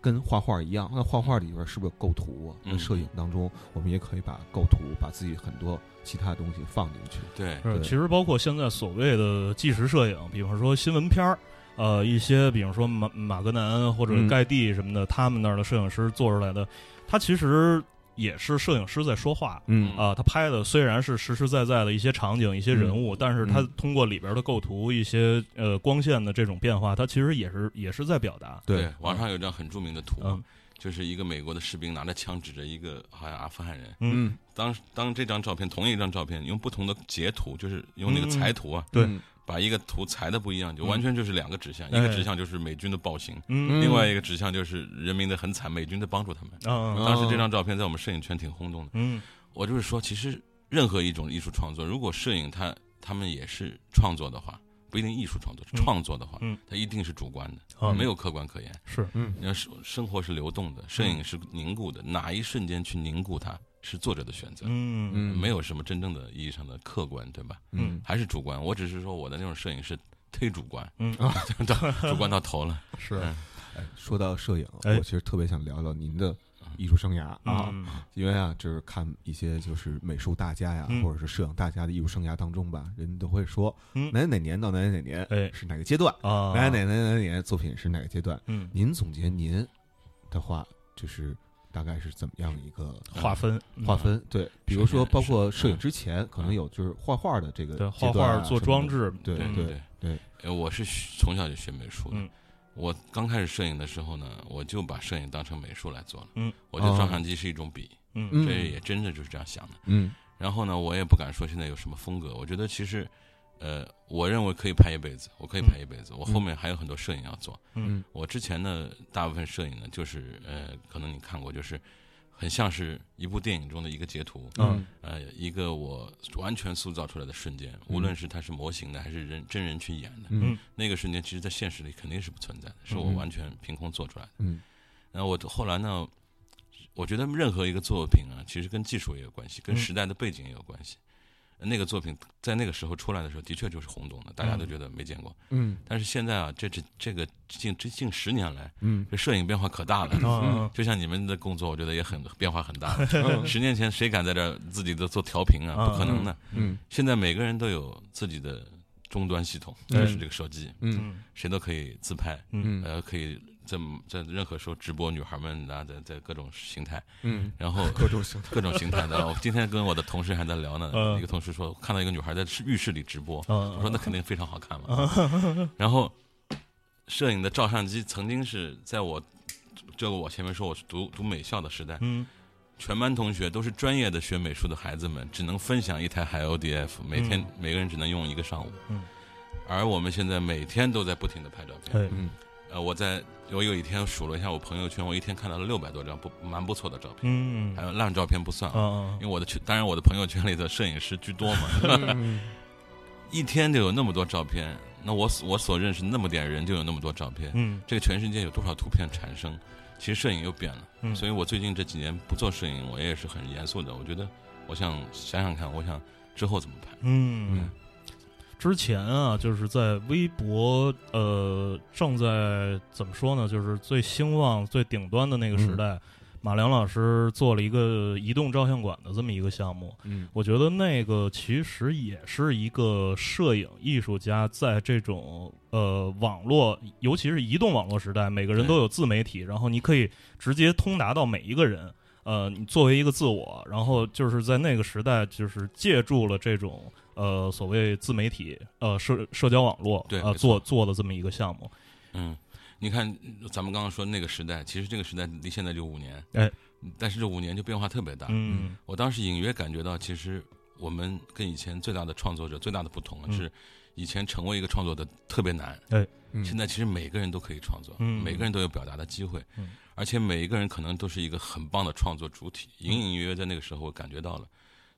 跟画画一样，那画画里边是不是有构图啊？那摄影当中，我们也可以把构图，把自己很多其他东西放进去。对，其实包括现在所谓的纪实摄影，比方说新闻片儿，呃，一些比方说马马格南或者盖蒂什么的，他们那儿的摄影师做出来的，他其实。也是摄影师在说话，嗯。啊，他拍的虽然是实实在在的一些场景、一些人物，但是他通过里边的构图、一些呃光线的这种变化，他其实也是也是在表达。对，网上有一张很著名的图，就是一个美国的士兵拿着枪指着一个好像阿富汗人。嗯，当当这张照片同一张照片用不同的截图，就是用那个裁图啊，对。把一个图裁的不一样，就完全就是两个指向，一个指向就是美军的暴行，嗯，另外一个指向就是人民的很惨，美军在帮助他们。当时这张照片在我们摄影圈挺轰动的。嗯，我就是说，其实任何一种艺术创作，如果摄影它他们也是创作的话，不一定艺术创作，创作的话，嗯，它一定是主观的，没有客观可言。是，嗯，你要生生活是流动的，摄影是凝固的，哪一瞬间去凝固它？是作者的选择，嗯嗯，没有什么真正的意义上的客观，对吧？嗯，还是主观。我只是说我的那种摄影是忒主观，嗯。啊，主观到头了。是，哎，说到摄影，我其实特别想聊聊您的艺术生涯啊，嗯。因为啊，就是看一些就是美术大家呀，嗯。或者是摄影大家的艺术生涯当中吧，人都会说嗯。哪哪年到哪哪年哎。是哪个阶段，啊，哪哪哪哪年作品是哪个阶段。嗯。您总结您的话，就是大概是怎么样一个划分划分？对，比如说包括摄影之前，可能有就是画画的这个画画做装置，对嗯对对，呃，我是从小就学美术的。嗯我刚开始摄影的时候呢，我就把摄影当成美术来做了。嗯，我觉得哦照相机是一种笔，嗯嗯这也真的就是这样想的。嗯然后呢，我也不敢说现在有什么风格。我觉得其实，呃，我认为可以拍一辈子，我可以拍一辈子。我后面还有很多摄影要做。嗯我之前的大部分摄影呢，就是呃，可能你看过，就是很像是一部电影中的一个截图，嗯呃，一个我完全塑造出来的瞬间，无论是它是模型的还是人真人去演的，嗯那个瞬间，其实在现实里肯定是不存在的，是我嗯完全凭空做出来的。嗯然后我后来呢，我觉得任何一个作品啊，其实跟技术也有关系，跟嗯时代的背景也有关系。那个作品在那个时候出来的时候，的确就是轰动的，大家都觉得没见过。嗯但是现在啊，这这这个近这近十年来，嗯这摄影变化可大了。啊就像你们的工作，我觉得也很变化很大。嗯 十年前谁敢在这自己的做调频啊？不可能的。嗯现在每个人都有自己的终端系统，嗯就是这个手机，嗯嗯谁都可以自拍，嗯呃，可以在在任何时候直播女孩们啊，在在各种形态，嗯，然后 各种形态，各种形态的。我今天跟我的同事还在聊呢，嗯一个同事说看到一个女孩在浴室里直播，嗯我说那肯定非常好看嘛。然后摄影的照相机曾经是在我这个我前面说我是读读美校的时代，嗯全班同学都是专业的学美术的孩子们，只能分享一台海鸥 DF，每天、嗯每个人只能用一个上午。嗯而我们现在每天都在不停的拍照片。哎嗯呃，我在我有一天数了一下我朋友圈，我一天看到了六百多张不蛮不错的照片，嗯还有烂照片不算啊。啊因为我的圈，当然我的朋友圈里的摄影师居多嘛，嗯 一天就有那么多照片，那我所我所认识那么点人就有那么多照片，嗯这个全世界有多少图片产生？其实摄影又变了，嗯所以我最近这几年不做摄影，我也是很严肃的。我觉得，我想想想看，我想之后怎么拍。嗯，之前啊，就是在微博，呃，正在怎么说呢，就是最兴旺、最顶端的那个时代，马良老师做了一个移动照相馆的这么一个项目。嗯我觉得那个其实也是一个摄影艺术家在这种呃网络，尤其是移动网络时代，每个人都有自媒体，然后你可以直接通达到每一个人。呃，你作为一个自我，然后就是在那个时代，就是借助了这种呃所谓自媒体呃社社交网络呃对做做的这么一个项目。嗯，你看，咱们刚刚说那个时代，其实这个时代离现在就五年，哎，但是这五年就变化特别大。嗯我当时隐约感觉到，其实我们跟以前最大的创作者最大的不同是，以前成为一个创作者特别难，现在其实每个人都可以创作，嗯每个人都有表达的机会，嗯而且每一个人可能都是一个很棒的创作主体，隐隐约约在那个时候我感觉到了。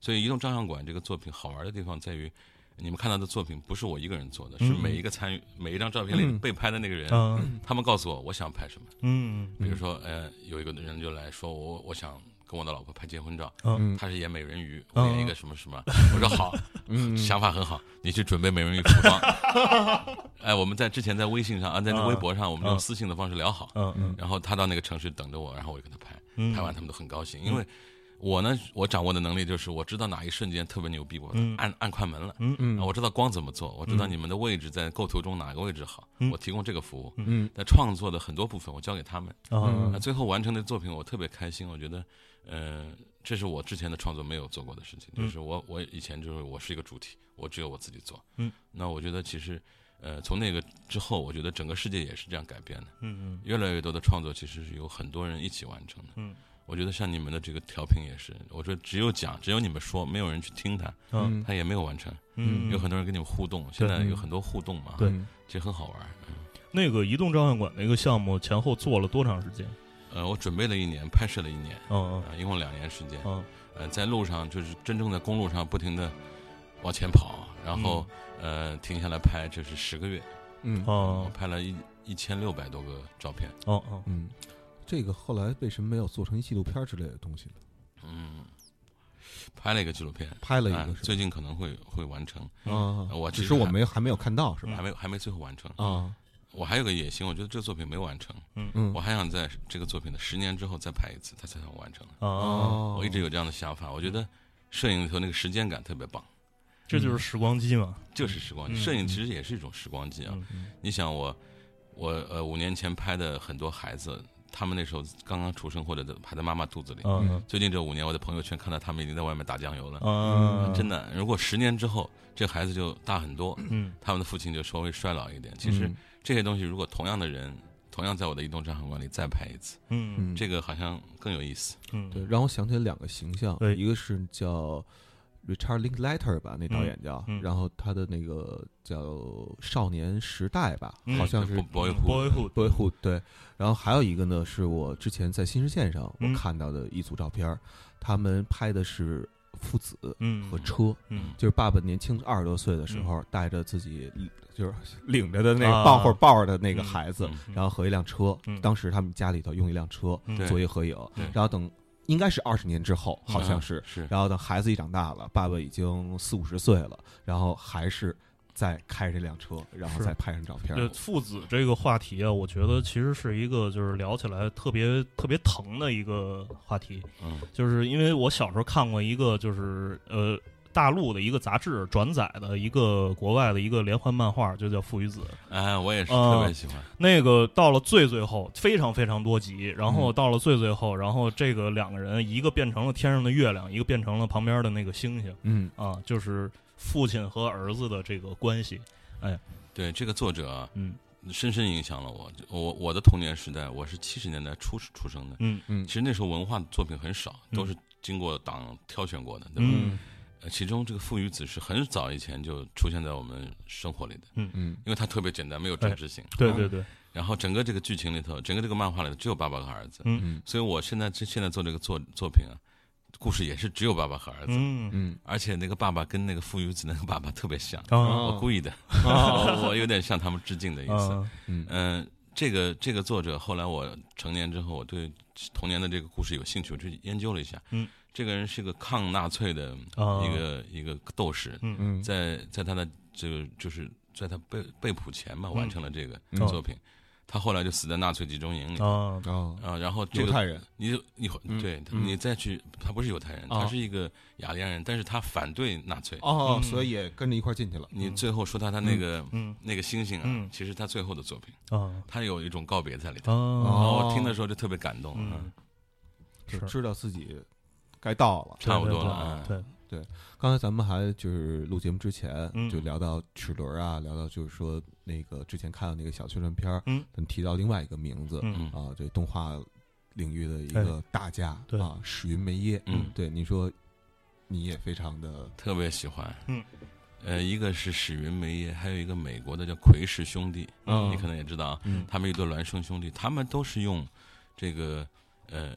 所以移动照相馆这个作品好玩的地方在于，你们看到的作品不是我一个人做的，是嗯每一个参与每一张照片里嗯被拍的那个人，嗯他们告诉我我想拍什么。嗯比如说，呃，有一个人就来说我我想跟我的老婆拍结婚照，嗯。她是演美人鱼，演一个什么什么，我说好，嗯。想法很好，你去准备美人鱼服装。哎，我们在之前在微信上啊，在微博上，我们用嗯私信的方式聊好，嗯。嗯。然后他到那个城市等着我，然后我就跟他拍，嗯，拍完他们都很高兴，因为我呢，我掌握的能力就是我知道哪一瞬间特别牛逼，我嗯。按按快门了。嗯。嗯啊我知道光怎么做，我知道嗯。你们的位置在构图中哪个位置好，嗯。我提供这个服务。嗯。但创作的很多部分我交给他们，啊那最后完成的作品我特别开心，我觉得，呃，这是我之前的创作没有做过的事情，嗯。就是我我以前就是我是一个主体，我只有我自己做，嗯，那我觉得其实，呃，从那个之后，我觉得整个世界也是这样改变的，嗯嗯。越来越多的创作其实是有很多人一起完成的，嗯。我觉得像你们的这个调频也是，我说只有讲，只有你们说，没有人去听它，嗯。它也没有完成，嗯，有很多人跟你们互动，现在嗯有很多互动嘛，对。其实很好玩，嗯。那个移动照相馆那个项目前后做了多长时间？呃，我准备了一年，拍摄了一年，嗯啊、一共两年时间，嗯。呃，在路上就是真正在公路上不停的往前跑，然后、呃停下来拍，这是十个月，嗯。我哦。拍了一一千六百多个照片，哦哦。嗯，这个后来为什么没有做成一纪录片之类的东西呢？嗯，拍了一个纪录片，啊拍了一个最近可能会会完成，啊，我只其实我没还没有看到是吧？还没还没最后完成，啊，我还有个野心，我觉得这个作品没完成，嗯嗯我还想在这个作品的十年之后再拍一次，它才算完成。哦，我一直有这样的想法，我觉得摄影里头那个时间感特别棒，这就是时光机嘛。就是时光机。嗯摄影其实也是一种时光机啊。嗯你想我，我呃五年前拍的很多孩子，他们那时候刚刚出生或者还在妈妈肚子里。嗯最近这五年，我在朋友圈看到他们已经在外面打酱油了。嗯，真的，如果十年之后这孩子就大很多，嗯他们的父亲就稍微衰老一点。其实嗯这些东西，如果同样的人，同样在我的移动账号管理再拍一次，嗯嗯，这个好像更有意思。嗯，对，让我想起了两个形象，对一个是叫 Richard Linklater 吧，那导演叫，嗯嗯然后他的那个叫《少年时代》吧，嗯好像是就 Boyhood Boyhood Boyhood 对，然后还有一个呢，是我之前在新视线上嗯我看到的一组照片儿，他们拍的是父子嗯和车，嗯就是爸爸年轻二十多岁的时候，带着自己就是领着的那啊。个抱会抱着的那个孩子，嗯然后和一辆车，嗯。当时他们家里头用一辆车做一合影对，然后等应该是二十年之后，好像是，是。然后等孩子一长大了，爸爸已经四五十岁了，然后还是在开这辆车，然后再拍上照片对。父子这个话题啊，我觉得其实是一个就是聊起来特别特别疼的一个话题，嗯。就是因为我小时候看过一个就是呃大陆的一个杂志转载的一个国外的一个连环漫画，就叫《父与子》。哎，我也是啊特别喜欢。那个到了最最后，非常非常多集，然后嗯到了最最后，然后这个两个人，一个变成了天上的月亮，一个变成了旁边的那个星星嗯啊，就是父亲和儿子的这个关系。哎对这个作者啊，嗯深深影响了我。我我的童年时代，我是七十年代初出生的。嗯嗯其实那时候文化作品很少，嗯都是经过党挑选过的，对吧？其中这个《父与子》是很早以前就出现在我们生活里的，嗯嗯因为它特别简单，没有政治性。对对对，然后整个这个剧情里头，整个这个漫画里头只有爸爸和儿子，嗯嗯所以我现在这现在做这个作作品啊，故事也是只有爸爸和儿子，嗯嗯而且那个爸爸跟那个父与子那个爸爸特别像，啊我故意的，我我有点向他们致敬的意思。嗯、这个这个作者后来我成年之后，我对童年的这个故事有兴趣，我去研究了一下。嗯，这个人是个抗纳粹的啊一个、一个斗士，嗯。嗯。在在他的这个就是在他被被捕前嘛，嗯。完成了这个嗯作品。他后来就死在纳粹集中营里。啊哦，啊，然后犹太人。你就你嗯。对嗯。你再去，他不是犹太人，哦。他是一个雅利安人，但是他反对纳粹。哦，嗯。所以也跟着一块进去了。你最后说他他那个嗯。那个星星啊嗯，其实他最后的作品，啊他有一种告别在里头。啊然后哦我听的时候就特别感动，嗯嗯，就是知道自己该到了。差不多了对对，刚才咱们还就是录节目之前，嗯。就聊到齿轮啊，聊到就是说那个之前看到那个小宣传片儿，嗯，提到另外一个名字，啊，这动画领域的一个大家，对啊，史云梅耶，嗯。对，你说你也非常的，特别喜欢，嗯，呃，一个是史云梅耶，还有一个美国的叫奎氏兄弟，嗯你可能也知道啊，嗯。他们一对孪生兄弟，他们都是用这个呃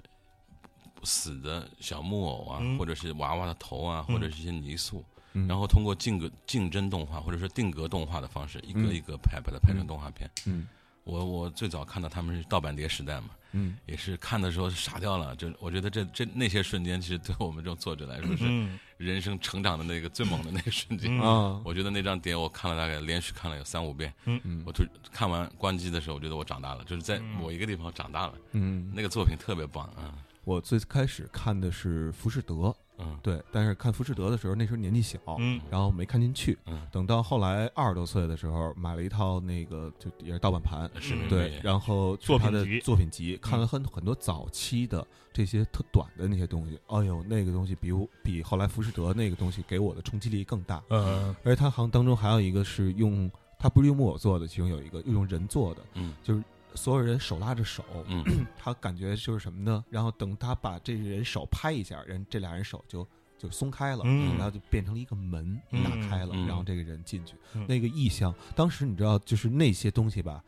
死的小木偶啊，嗯。或者是娃娃的头啊，嗯。或者是一些泥塑，嗯。然后通过竞格竞争动画或者说定格动画的方式，一个嗯。一个拍，把它拍成动画片。嗯。我我最早看到他们是盗版碟时代嘛，嗯。也是看的时候傻掉了。就我觉得这这那些瞬间，其实对我们这种作者来说是嗯。人生成长的那个最猛的那个瞬间。我觉得那张碟我看了大概连续看了有三五遍，嗯。我突看完关机的时候，我觉得我长大了，就是在嗯。某一个地方长大了。嗯，那个作品特别棒啊，我最开始看的是浮士德，嗯对，但是看浮士德的时候，那时候年纪小，嗯然后没看进去。嗯，等到后来二十多岁的时候，买了一套那个就也是盗版盘，是嗯对，然后是他的作品集作品集，看了很很多早期的这些特短的那些东西，哎呦，那个东西比我比后来浮士德那个东西给我的冲击力更大。嗯而且它好像当中还有一个是用，它不是用木偶做的，其中有一个用人做的，嗯就是所有人手拉着手，嗯。他感觉就是什么呢？然后等他把这人手拍一下，人这俩人手就就松开了，嗯。然后就变成了一个门嗯。打开了，嗯。然后这个人进去。嗯。那个意象，当时你知道，就是那些东西吧，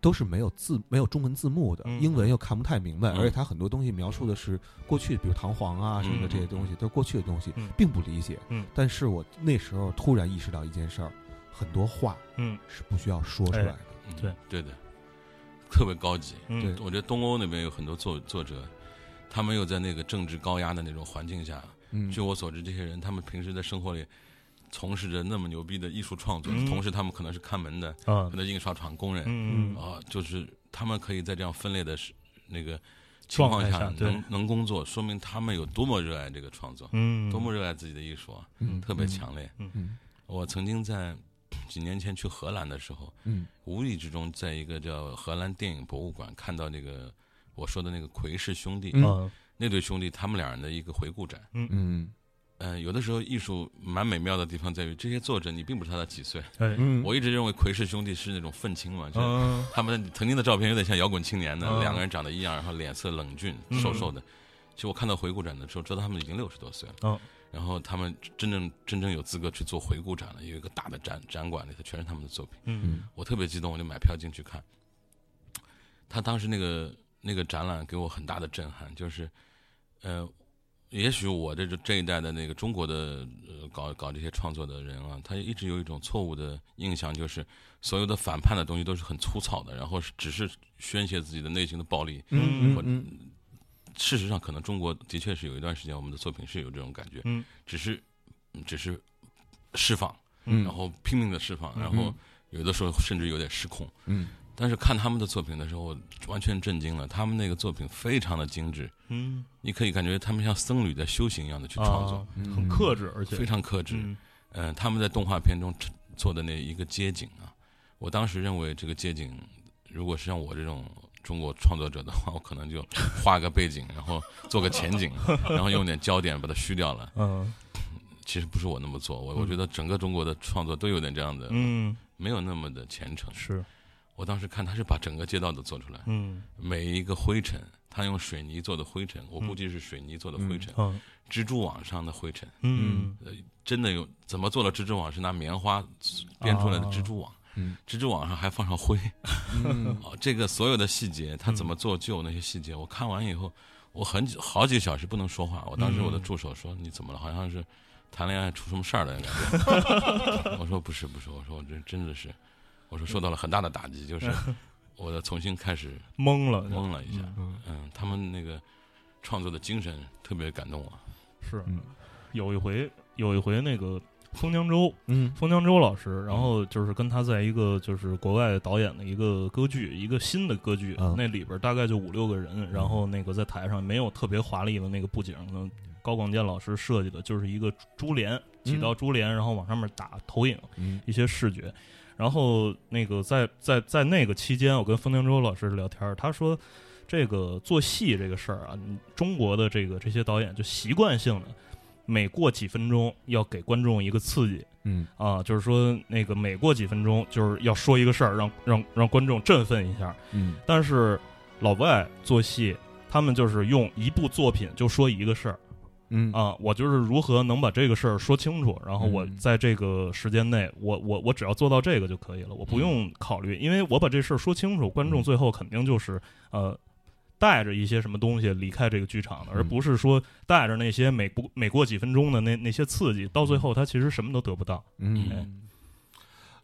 都是没有字、没有中文字幕的，嗯。英文又看不太明白，嗯。而且他很多东西描述的是过去，比如弹簧啊什么的嗯这些东西，都是过去的东西嗯，并不理解。嗯。但是我那时候突然意识到一件事儿，很多话嗯。是不需要说出来的。嗯对。对的，特别高级。我觉得东欧那边有很多作作者，他们又在那个政治高压的那种环境下，嗯。据我所知，这些人他们平时在生活里从事着那么牛逼的艺术创作，同时他们可能是看门的，啊，可能印刷厂工人，嗯啊，就是他们可以在这样分裂的那个情况下能能工作，说明他们有多么热爱这个创作，嗯，多么热爱自己的艺术啊，嗯，特别强烈。嗯，我曾经在几年前去荷兰的时候，嗯，无意之中在一个叫荷兰电影博物馆看到那个我说的那个奎氏兄弟，嗯，那对兄弟他们两人的一个回顾展，嗯。嗯。嗯，有的时候艺术蛮美妙的地方在于，这些作者你并不知道他几岁。嗯，我一直认为奎氏兄弟是那种愤青嘛，就是他们曾经的照片有点像摇滚青年的，两个人长得一样，然后脸色冷峻、瘦瘦的。其实我看到回顾展的时候，知道他们已经六十多岁了。然后他们真正真正有资格去做回顾展了，有一个大的展展馆里头全是他们的作品。嗯，我特别激动，我就买票进去看。他当时那个那个展览给我很大的震撼，就是，呃。也许我这这一代的那个中国的呃搞搞这些创作的人啊，他一直有一种错误的印象，就是所有的反叛的东西都是很粗糙的，然后只是宣泄自己的内心的暴力。嗯嗯。事实上，可能中国的确是有一段时间，我们的作品是有这种感觉。嗯。只是，只是释放，然后拼命的释放，然后有的时候甚至有点失控。嗯。但是看他们的作品的时候，完全震惊了。他们那个作品非常的精致，嗯，你可以感觉他们像僧侣在修行一样的去创作，很克制，而且非常克制。嗯，他们在动画片中做的那一个街景啊，我当时认为这个街景，如果是像我这种中国创作者的话，我可能就画个背景，然后做个前景，然后用点焦点把它虚掉了。嗯，其实不是我那么做，我我觉得整个中国的创作都有点这样的，嗯，没有那么的虔诚。是。我当时看他是把整个街道都做出来，嗯，每一个灰尘，他用水泥做的灰尘，我估计是水泥做的灰尘，嗯，蜘蛛网上的灰尘，嗯，真的有怎么做的蜘蛛网是拿棉花编出来的蜘蛛网，嗯，蜘蛛网上还放上灰，嗯，这个所有的细节，他怎么做旧那些细节，我看完以后，我很好几个小时不能说话，我当时我的助手说你怎么了？好像是谈恋爱出什么事儿了感觉，我说不是不是，我说我这真的是。我说受到了很大的打击，就是我的重新开始懵了，懵了一下。嗯，他们那个创作的精神特别感动我。是，有一回，有一回那个封江州，嗯，封江州老师，然后就是跟他在一个就是国外导演的一个歌剧，一个新的歌剧，那里边大概就五六个人，然后那个在台上没有特别华丽的那个布景，高广健老师设计的就是一个珠帘，几道珠帘，然后往上面打投影，一些视觉。然后那个在在在那个期间，我跟封江洲老师聊天，他说，这个做戏这个事儿啊，中国的这个这些导演就习惯性的，每过几分钟要给观众一个刺激，嗯。啊，就是说那个每过几分钟就是要说一个事儿，让让让观众振奋一下，嗯，但是老外做戏，他们就是用一部作品就说一个事儿。嗯。啊，我就是如何能把这个事儿说清楚，然后我在这个时间内，我我我只要做到这个就可以了，我不用考虑，因为我把这事儿说清楚，观众最后肯定就是呃带着一些什么东西离开这个剧场的，而不是说带着那些每过每过几分钟的那那些刺激，到最后他其实什么都得不到。嗯，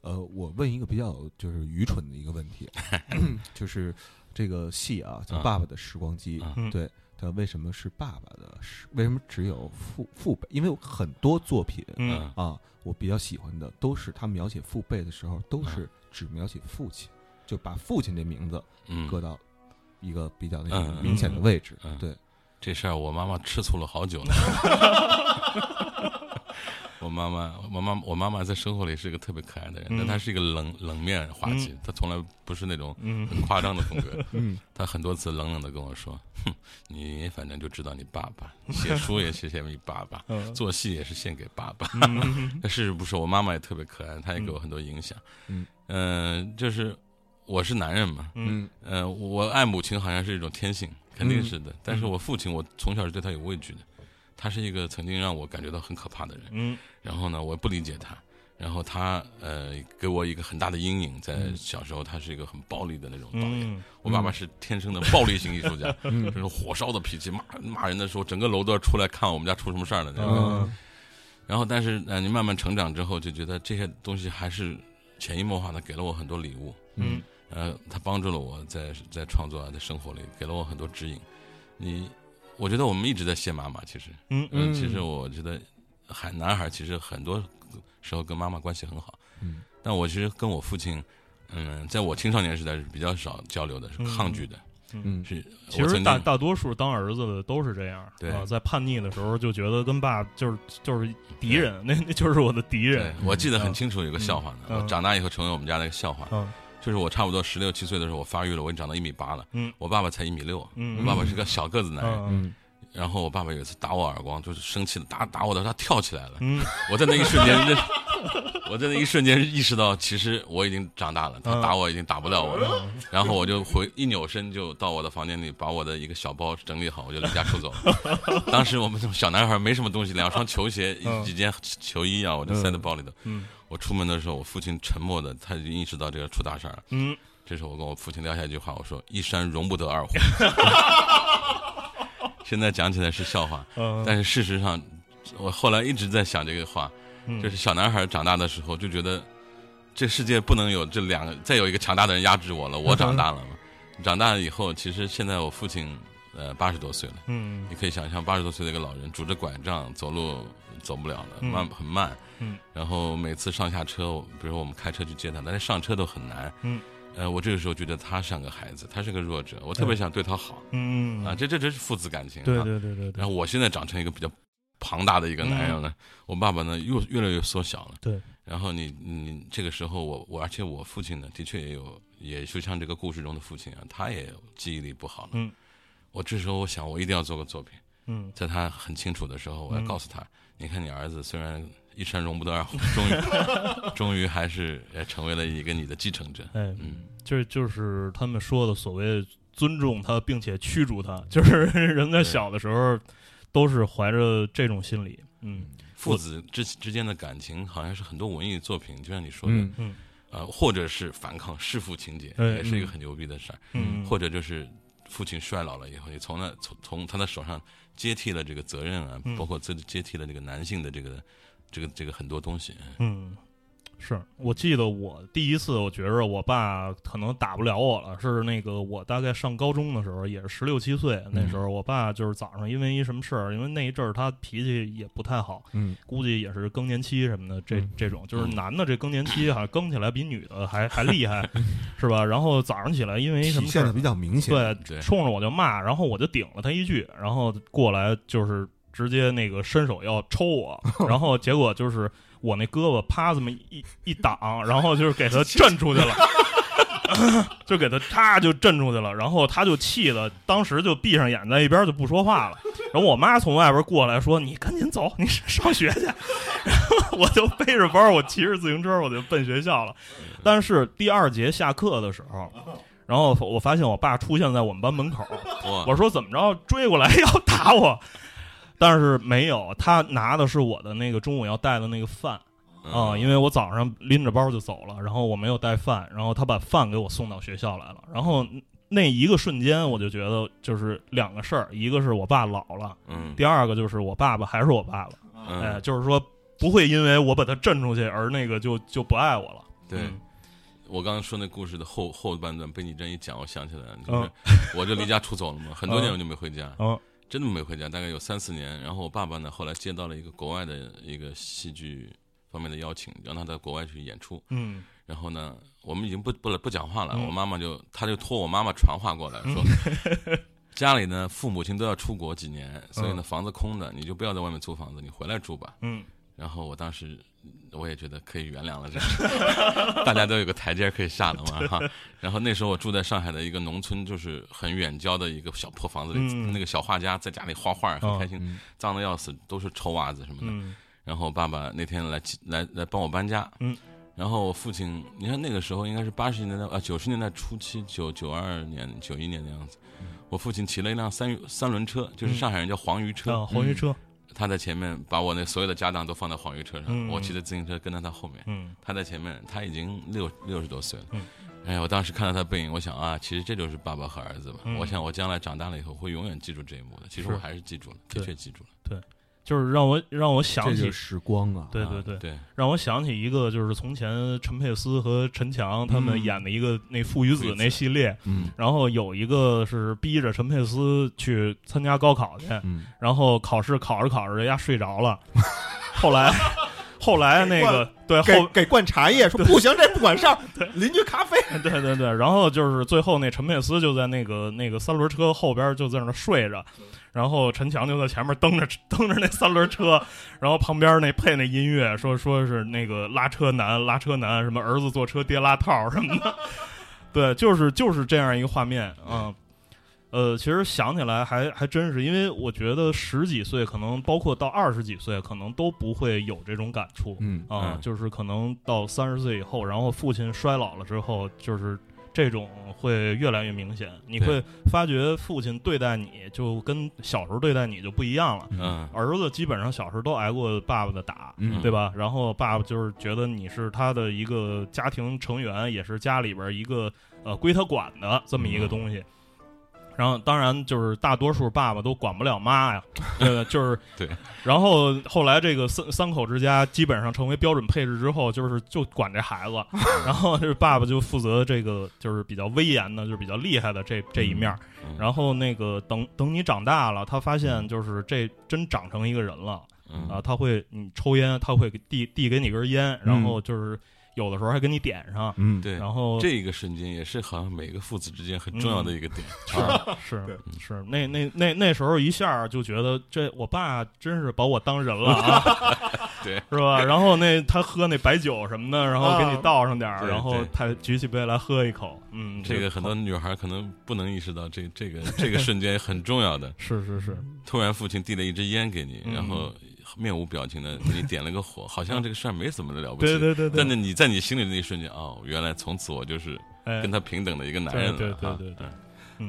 呃，我问一个比较就是愚蠢的一个问题，就是这个戏啊，叫《爸爸的时光机》，对。他为什么是爸爸的？是为什么只有父父辈？因为很多作品啊，我比较喜欢的都是他描写父辈的时候，都是只描写父亲，就把父亲这名字搁到一个比较那个明显的位置。嗯对这事儿，我妈妈吃醋了好久呢。我妈妈，我妈，我妈妈在生活里是一个特别可爱的人，但她是一个冷冷面滑稽，她从来不是那种很夸张的风格。嗯，她很多次冷冷的跟我说：“哼，你反正就知道你爸爸，写书也写写给你爸爸，做戏也是献给爸爸。” 但事实不是？我妈妈也特别可爱，她也给我很多影响。嗯，嗯，就是我是男人嘛。嗯，呃，我爱母亲好像是一种天性，肯定是的。但是我父亲，我从小是对他有畏惧的。他是一个曾经让我感觉到很可怕的人，嗯，然后呢，我不理解他，然后他呃给我一个很大的阴影，在小时候他是一个很暴力的那种导演，我爸爸是天生的暴力型艺术家，就是火烧的脾气，骂骂人的时候，整个楼都要出来看我们家出什么事儿了那种。然后，但是呃，你慢慢成长之后，就觉得这些东西还是潜移默化的给了我很多礼物，嗯，呃，他帮助了我在在创作在生活里给了我很多指引，你。我觉得我们一直在谢妈妈，其实，嗯嗯，其实我觉得，孩男孩其实很多时候跟妈妈关系很好，嗯，但我其实跟我父亲，嗯，在我青少年时代是比较少交流的，是抗拒的，嗯，是。其实大大多数当儿子的都是这样，对，在叛逆的时候就觉得跟爸就是就是敌人，那那就是我的敌人。我记得很清楚，有个笑话呢，我长大以后成为我们家的一个笑话。嗯。就是我差不多十六七岁的时候，我发育了，我已经长到一米八了。嗯，我爸爸才一米六。嗯，我爸爸是个小个子男人。嗯，然后我爸爸有一次打我耳光，就是生气了，打打我的时候他跳起来了。嗯，我在那一瞬间，我在那一瞬间意识到，其实我已经长大了，他打我已经打不了我了。然后我就回一扭身就到我的房间里，把我的一个小包整理好，我就离家出走。当时我们小男孩没什么东西，两双球鞋、几件球衣啊，我就塞在包里头。嗯，我出门的时候，我父亲沉默的，他已经意识到这个出大事了。嗯。这时候我跟我父亲撂下一句话，我说：“一山容不得二虎。”现在讲起来是笑话，但是事实上，我后来一直在想这个话，就是小男孩长大的时候就觉得，这世界不能有这两个，再有一个强大的人压制我了。我长大了嘛，长大了以后，其实现在我父亲呃八十多岁了，嗯，你可以想象八十多岁的一个老人拄着拐杖走路走不了了，慢很慢，嗯，然后每次上下车，比如说我们开车去接他，但是上车都很难，嗯。呃，我这个时候觉得他像个孩子，他是个弱者，我特别想对他好，嗯啊，这这这是父子感情，对对对对。然后我现在长成一个比较庞大的一个男人了，我爸爸呢又越来越缩小了，对。然后你你这个时候我我而且我父亲呢的确也有，也就像这个故事中的父亲啊，他也记忆力不好了，嗯。我这时候我想我一定要做个作品，嗯，在他很清楚的时候，我要告诉他，你看你儿子虽然。一山容不得二虎，终于，终于还是成为了一个你的继承者。哎，嗯，就是就是他们说的所谓尊重他，并且驱逐他，就是 人在小的时候都是怀着这种心理。嗯，父子之之间的感情，好像是很多文艺作品，就像你说的，嗯，呃，或者是反抗弑父情节，也是一个很牛逼的事儿。嗯，或者就是父亲衰老了以后，你从那从从他的手上接替了这个责任啊，包括接接替了这个男性的这个。这个这个很多东西，嗯，是我记得我第一次，我觉着我爸可能打不了我了，是那个我大概上高中的时候，也是十六七岁那时候，我爸就是早上因为一什么事儿，因为那一阵儿他脾气也不太好，嗯，估计也是更年期什么的，这这种就是男的这更年期好像更起来比女的还还厉害，是吧？然后早上起来因为什么现在比较明显，对，冲着我就骂，然后我就顶了他一句，然后过来就是。直接那个伸手要抽我，然后结果就是我那胳膊啪这么一一挡，然后就是给他震出去了，就给他啪就震出去了，然后他就气的，当时就闭上眼在一边就不说话了。然后我妈从外边过来说：“你赶紧走，你上学去。”然后我就背着包，我骑着自行车我就奔学校了。但是第二节下课的时候，然后我发现我爸出现在我们班门口，我说：“怎么着？追过来 要打我？”但是没有，他拿的是我的那个中午要带的那个饭，啊，因为我早上拎着包就走了，然后我没有带饭，然后他把饭给我送到学校来了，然后那一个瞬间我就觉得就是两个事儿，一个是我爸老了，嗯，第二个就是我爸爸还是我爸爸，哎，就是说不会因为我把他震出去而那个就就不爱我了。对，我刚刚说那故事的后后半段被你这一讲，我想起来了，就是我就离家出走了嘛，很多年我就没回家。嗯。真的没回家，大概有三四年。然后我爸爸呢，后来接到了一个国外的一个戏剧方面的邀请，让他在国外去演出。嗯。然后呢，我们已经不不不讲话了。我妈妈就，他就托我妈妈传话过来说，家里呢父母亲都要出国几年，所以呢房子空的，你就不要在外面租房子，你回来住吧。嗯。然后我当时。我也觉得可以原谅了，这大家都有个台阶可以下了嘛哈。然后那时候我住在上海的一个农村，就是很远郊的一个小破房子里，那个小画家在家里画画很开心，脏的要死，都是臭袜子什么的。然后爸爸那天来来来帮我搬家，然后我父亲，你看那个时候应该是八十年代啊九十年代初期，九九二年九一年的样子，我父亲骑了一辆三三轮车，就是上海人叫黄鱼车，黄鱼车。他在前面把我那所有的家当都放在黄鱼车上，我骑着自行车跟在他后面。他在前面，他已经六六十多岁了。哎呀，我当时看到他背影，我想啊，其实这就是爸爸和儿子吧。我想我将来长大了以后会永远记住这一幕的。其实我还是记住了，的确记住了。对。就是让我让我想起时光啊，对对对。对，让我想起一个就是从前陈佩斯和陈强他们演的一个那父与子那系列，嗯，然后有一个是逼着陈佩斯去参加高考去，嗯，然后考试考着考着人家睡着了，后来。后来那个对给给灌茶叶，说不行，这不管事儿。邻居咖啡，对对对。然后就是最后那陈佩斯就在那个那个三轮车后边就在那睡着，然后陈强就在前面蹬着 蹬着那三轮车，然后旁边那配那音乐说说是那个拉车男拉车男什么儿子坐车爹拉套什么的，对，就是就是这样一个画面啊。呃，其实想起来还还真是，因为我觉得十几岁，可能包括到二十几岁，可能都不会有这种感触。嗯啊，就是可能到三十岁以后，然后父亲衰老了之后，就是这种会越来越明显。你会发觉父亲对待你就跟小时候对待你就不一样了。嗯，儿子基本上小时候都挨过爸爸的打，对吧？然后爸爸就是觉得你是他的一个家庭成员，也是家里边一个呃归他管的这么一个东西。然后，当然就是大多数爸爸都管不了妈呀，呃，就是对。然后后来这个三三口之家基本上成为标准配置之后，就是就管这孩子，然后就是爸爸就负责这个就是比较威严的，就是比较厉害的这这一面。然后那个等等你长大了，他发现就是这真长成一个人了啊，他会你抽烟，他会递递给你根烟，然后就是。有的时候还给你点上，嗯，对，然后这个瞬间也是好像每个父子之间很重要的一个点，是是是，那那那那时候一下就觉得这我爸真是把我当人了啊，对，是吧？然后那他喝那白酒什么的，然后给你倒上点儿，然后他举起杯来喝一口，嗯，这个很多女孩可能不能意识到这这个这个瞬间很重要的，是是是，突然父亲递了一支烟给你，然后。面无表情的给你点了个火，好像这个事儿没怎么的了不起。对对对。但是你在你心里的那一瞬间，哦，原来从此我就是跟他平等的一个男人了。对对对对。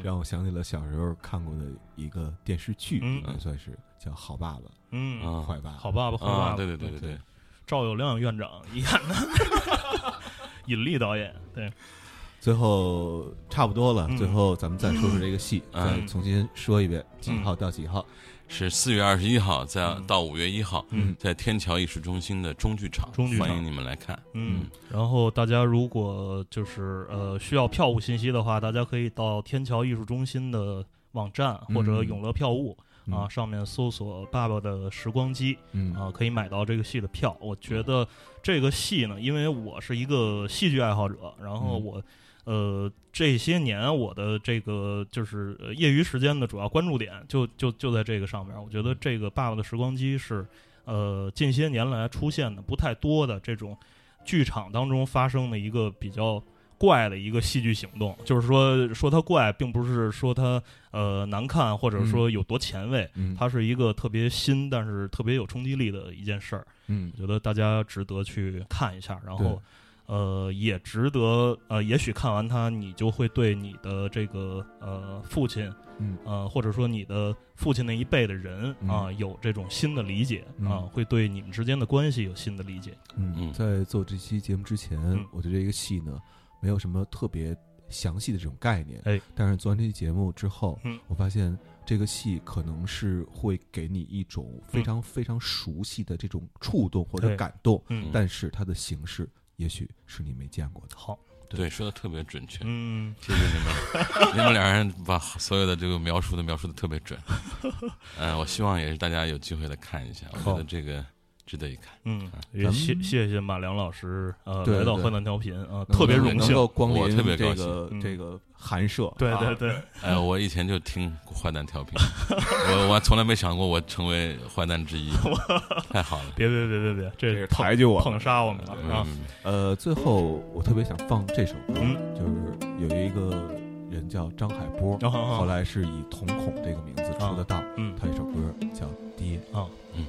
让我想起了小时候看过的一个电视剧，算是叫《好爸爸》。嗯，坏爸爸。好爸爸，坏爸爸。对对对对对。赵有亮院长演的，尹力导演。对。最后差不多了，最后咱们再说说这个戏，再重新说一遍，几号到几号。是四月二十一号，在到五月一号，在天桥艺术中心的中剧场，欢迎你们来看。嗯，然后大家如果就是呃需要票务信息的话，大家可以到天桥艺术中心的网站或者永乐票务啊上面搜索“爸爸的时光机”，啊可以买到这个戏的票。我觉得这个戏呢，因为我是一个戏剧爱好者，然后我。呃，这些年我的这个就是业余时间的主要关注点，就就就在这个上面。我觉得这个《爸爸的时光机》是呃近些年来出现的不太多的这种剧场当中发生的一个比较怪的一个戏剧行动。就是说说它怪，并不是说它呃难看，或者说有多前卫，它是一个特别新，但是特别有冲击力的一件事儿。嗯，我觉得大家值得去看一下，然后。呃，也值得呃，也许看完它，你就会对你的这个呃父亲，嗯。呃，或者说你的父亲那一辈的人啊，有这种新的理解啊，会对你们之间的关系有新的理解。嗯，在做这期节目之前，我对这个戏呢，没有什么特别详细的这种概念。哎，但是做完这期节目之后，我发现这个戏可能是会给你一种非常非常熟悉的这种触动或者感动，嗯。但是它的形式。也许是你没见过的。好，对，说的特别准确。嗯，谢谢你们，你们两人把所有的这个描述的描述的特别准。嗯，我希望也是大家有机会来看一下，我觉得这个。值得一看，嗯，也谢谢谢马良老师，呃，来到河南调频啊，特别荣幸，光临特别这个这个寒舍，对对对，哎，我以前就听坏蛋调频，我我从来没想过我成为坏蛋之一，太好了，别别别别别，这是抬举我，捧杀我们了啊！呃，最后我特别想放这首歌，就是有一个人叫张海波，后来是以瞳孔这个名字出的道，嗯，他一首歌叫《爹》啊，嗯。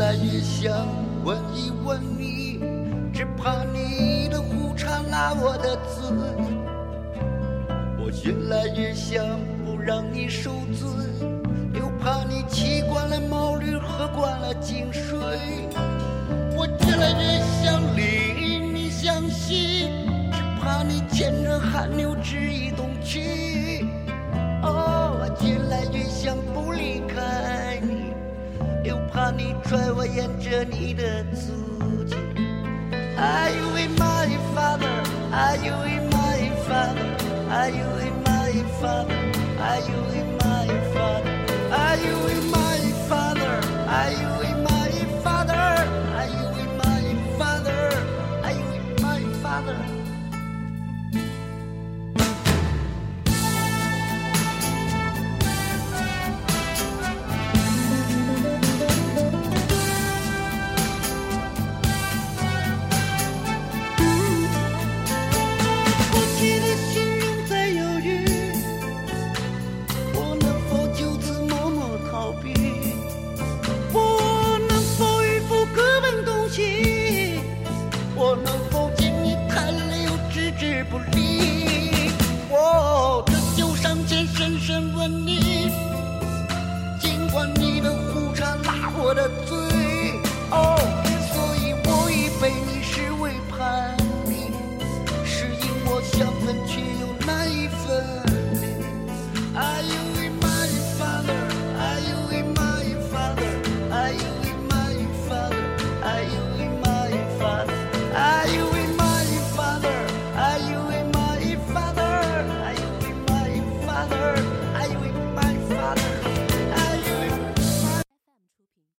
越来越想问一问你，只怕你的胡茬拉我的嘴。我越来越想不让你受罪，又怕你骑惯了毛驴，喝惯了井水。我越来越想离你相信，只怕你牵着汗牛直移动去。哦，我越来越想不离，你追我，沿着你的足迹。Are you in my father? Are you in my father? Are you in my father? Are you in my father? Are you in my be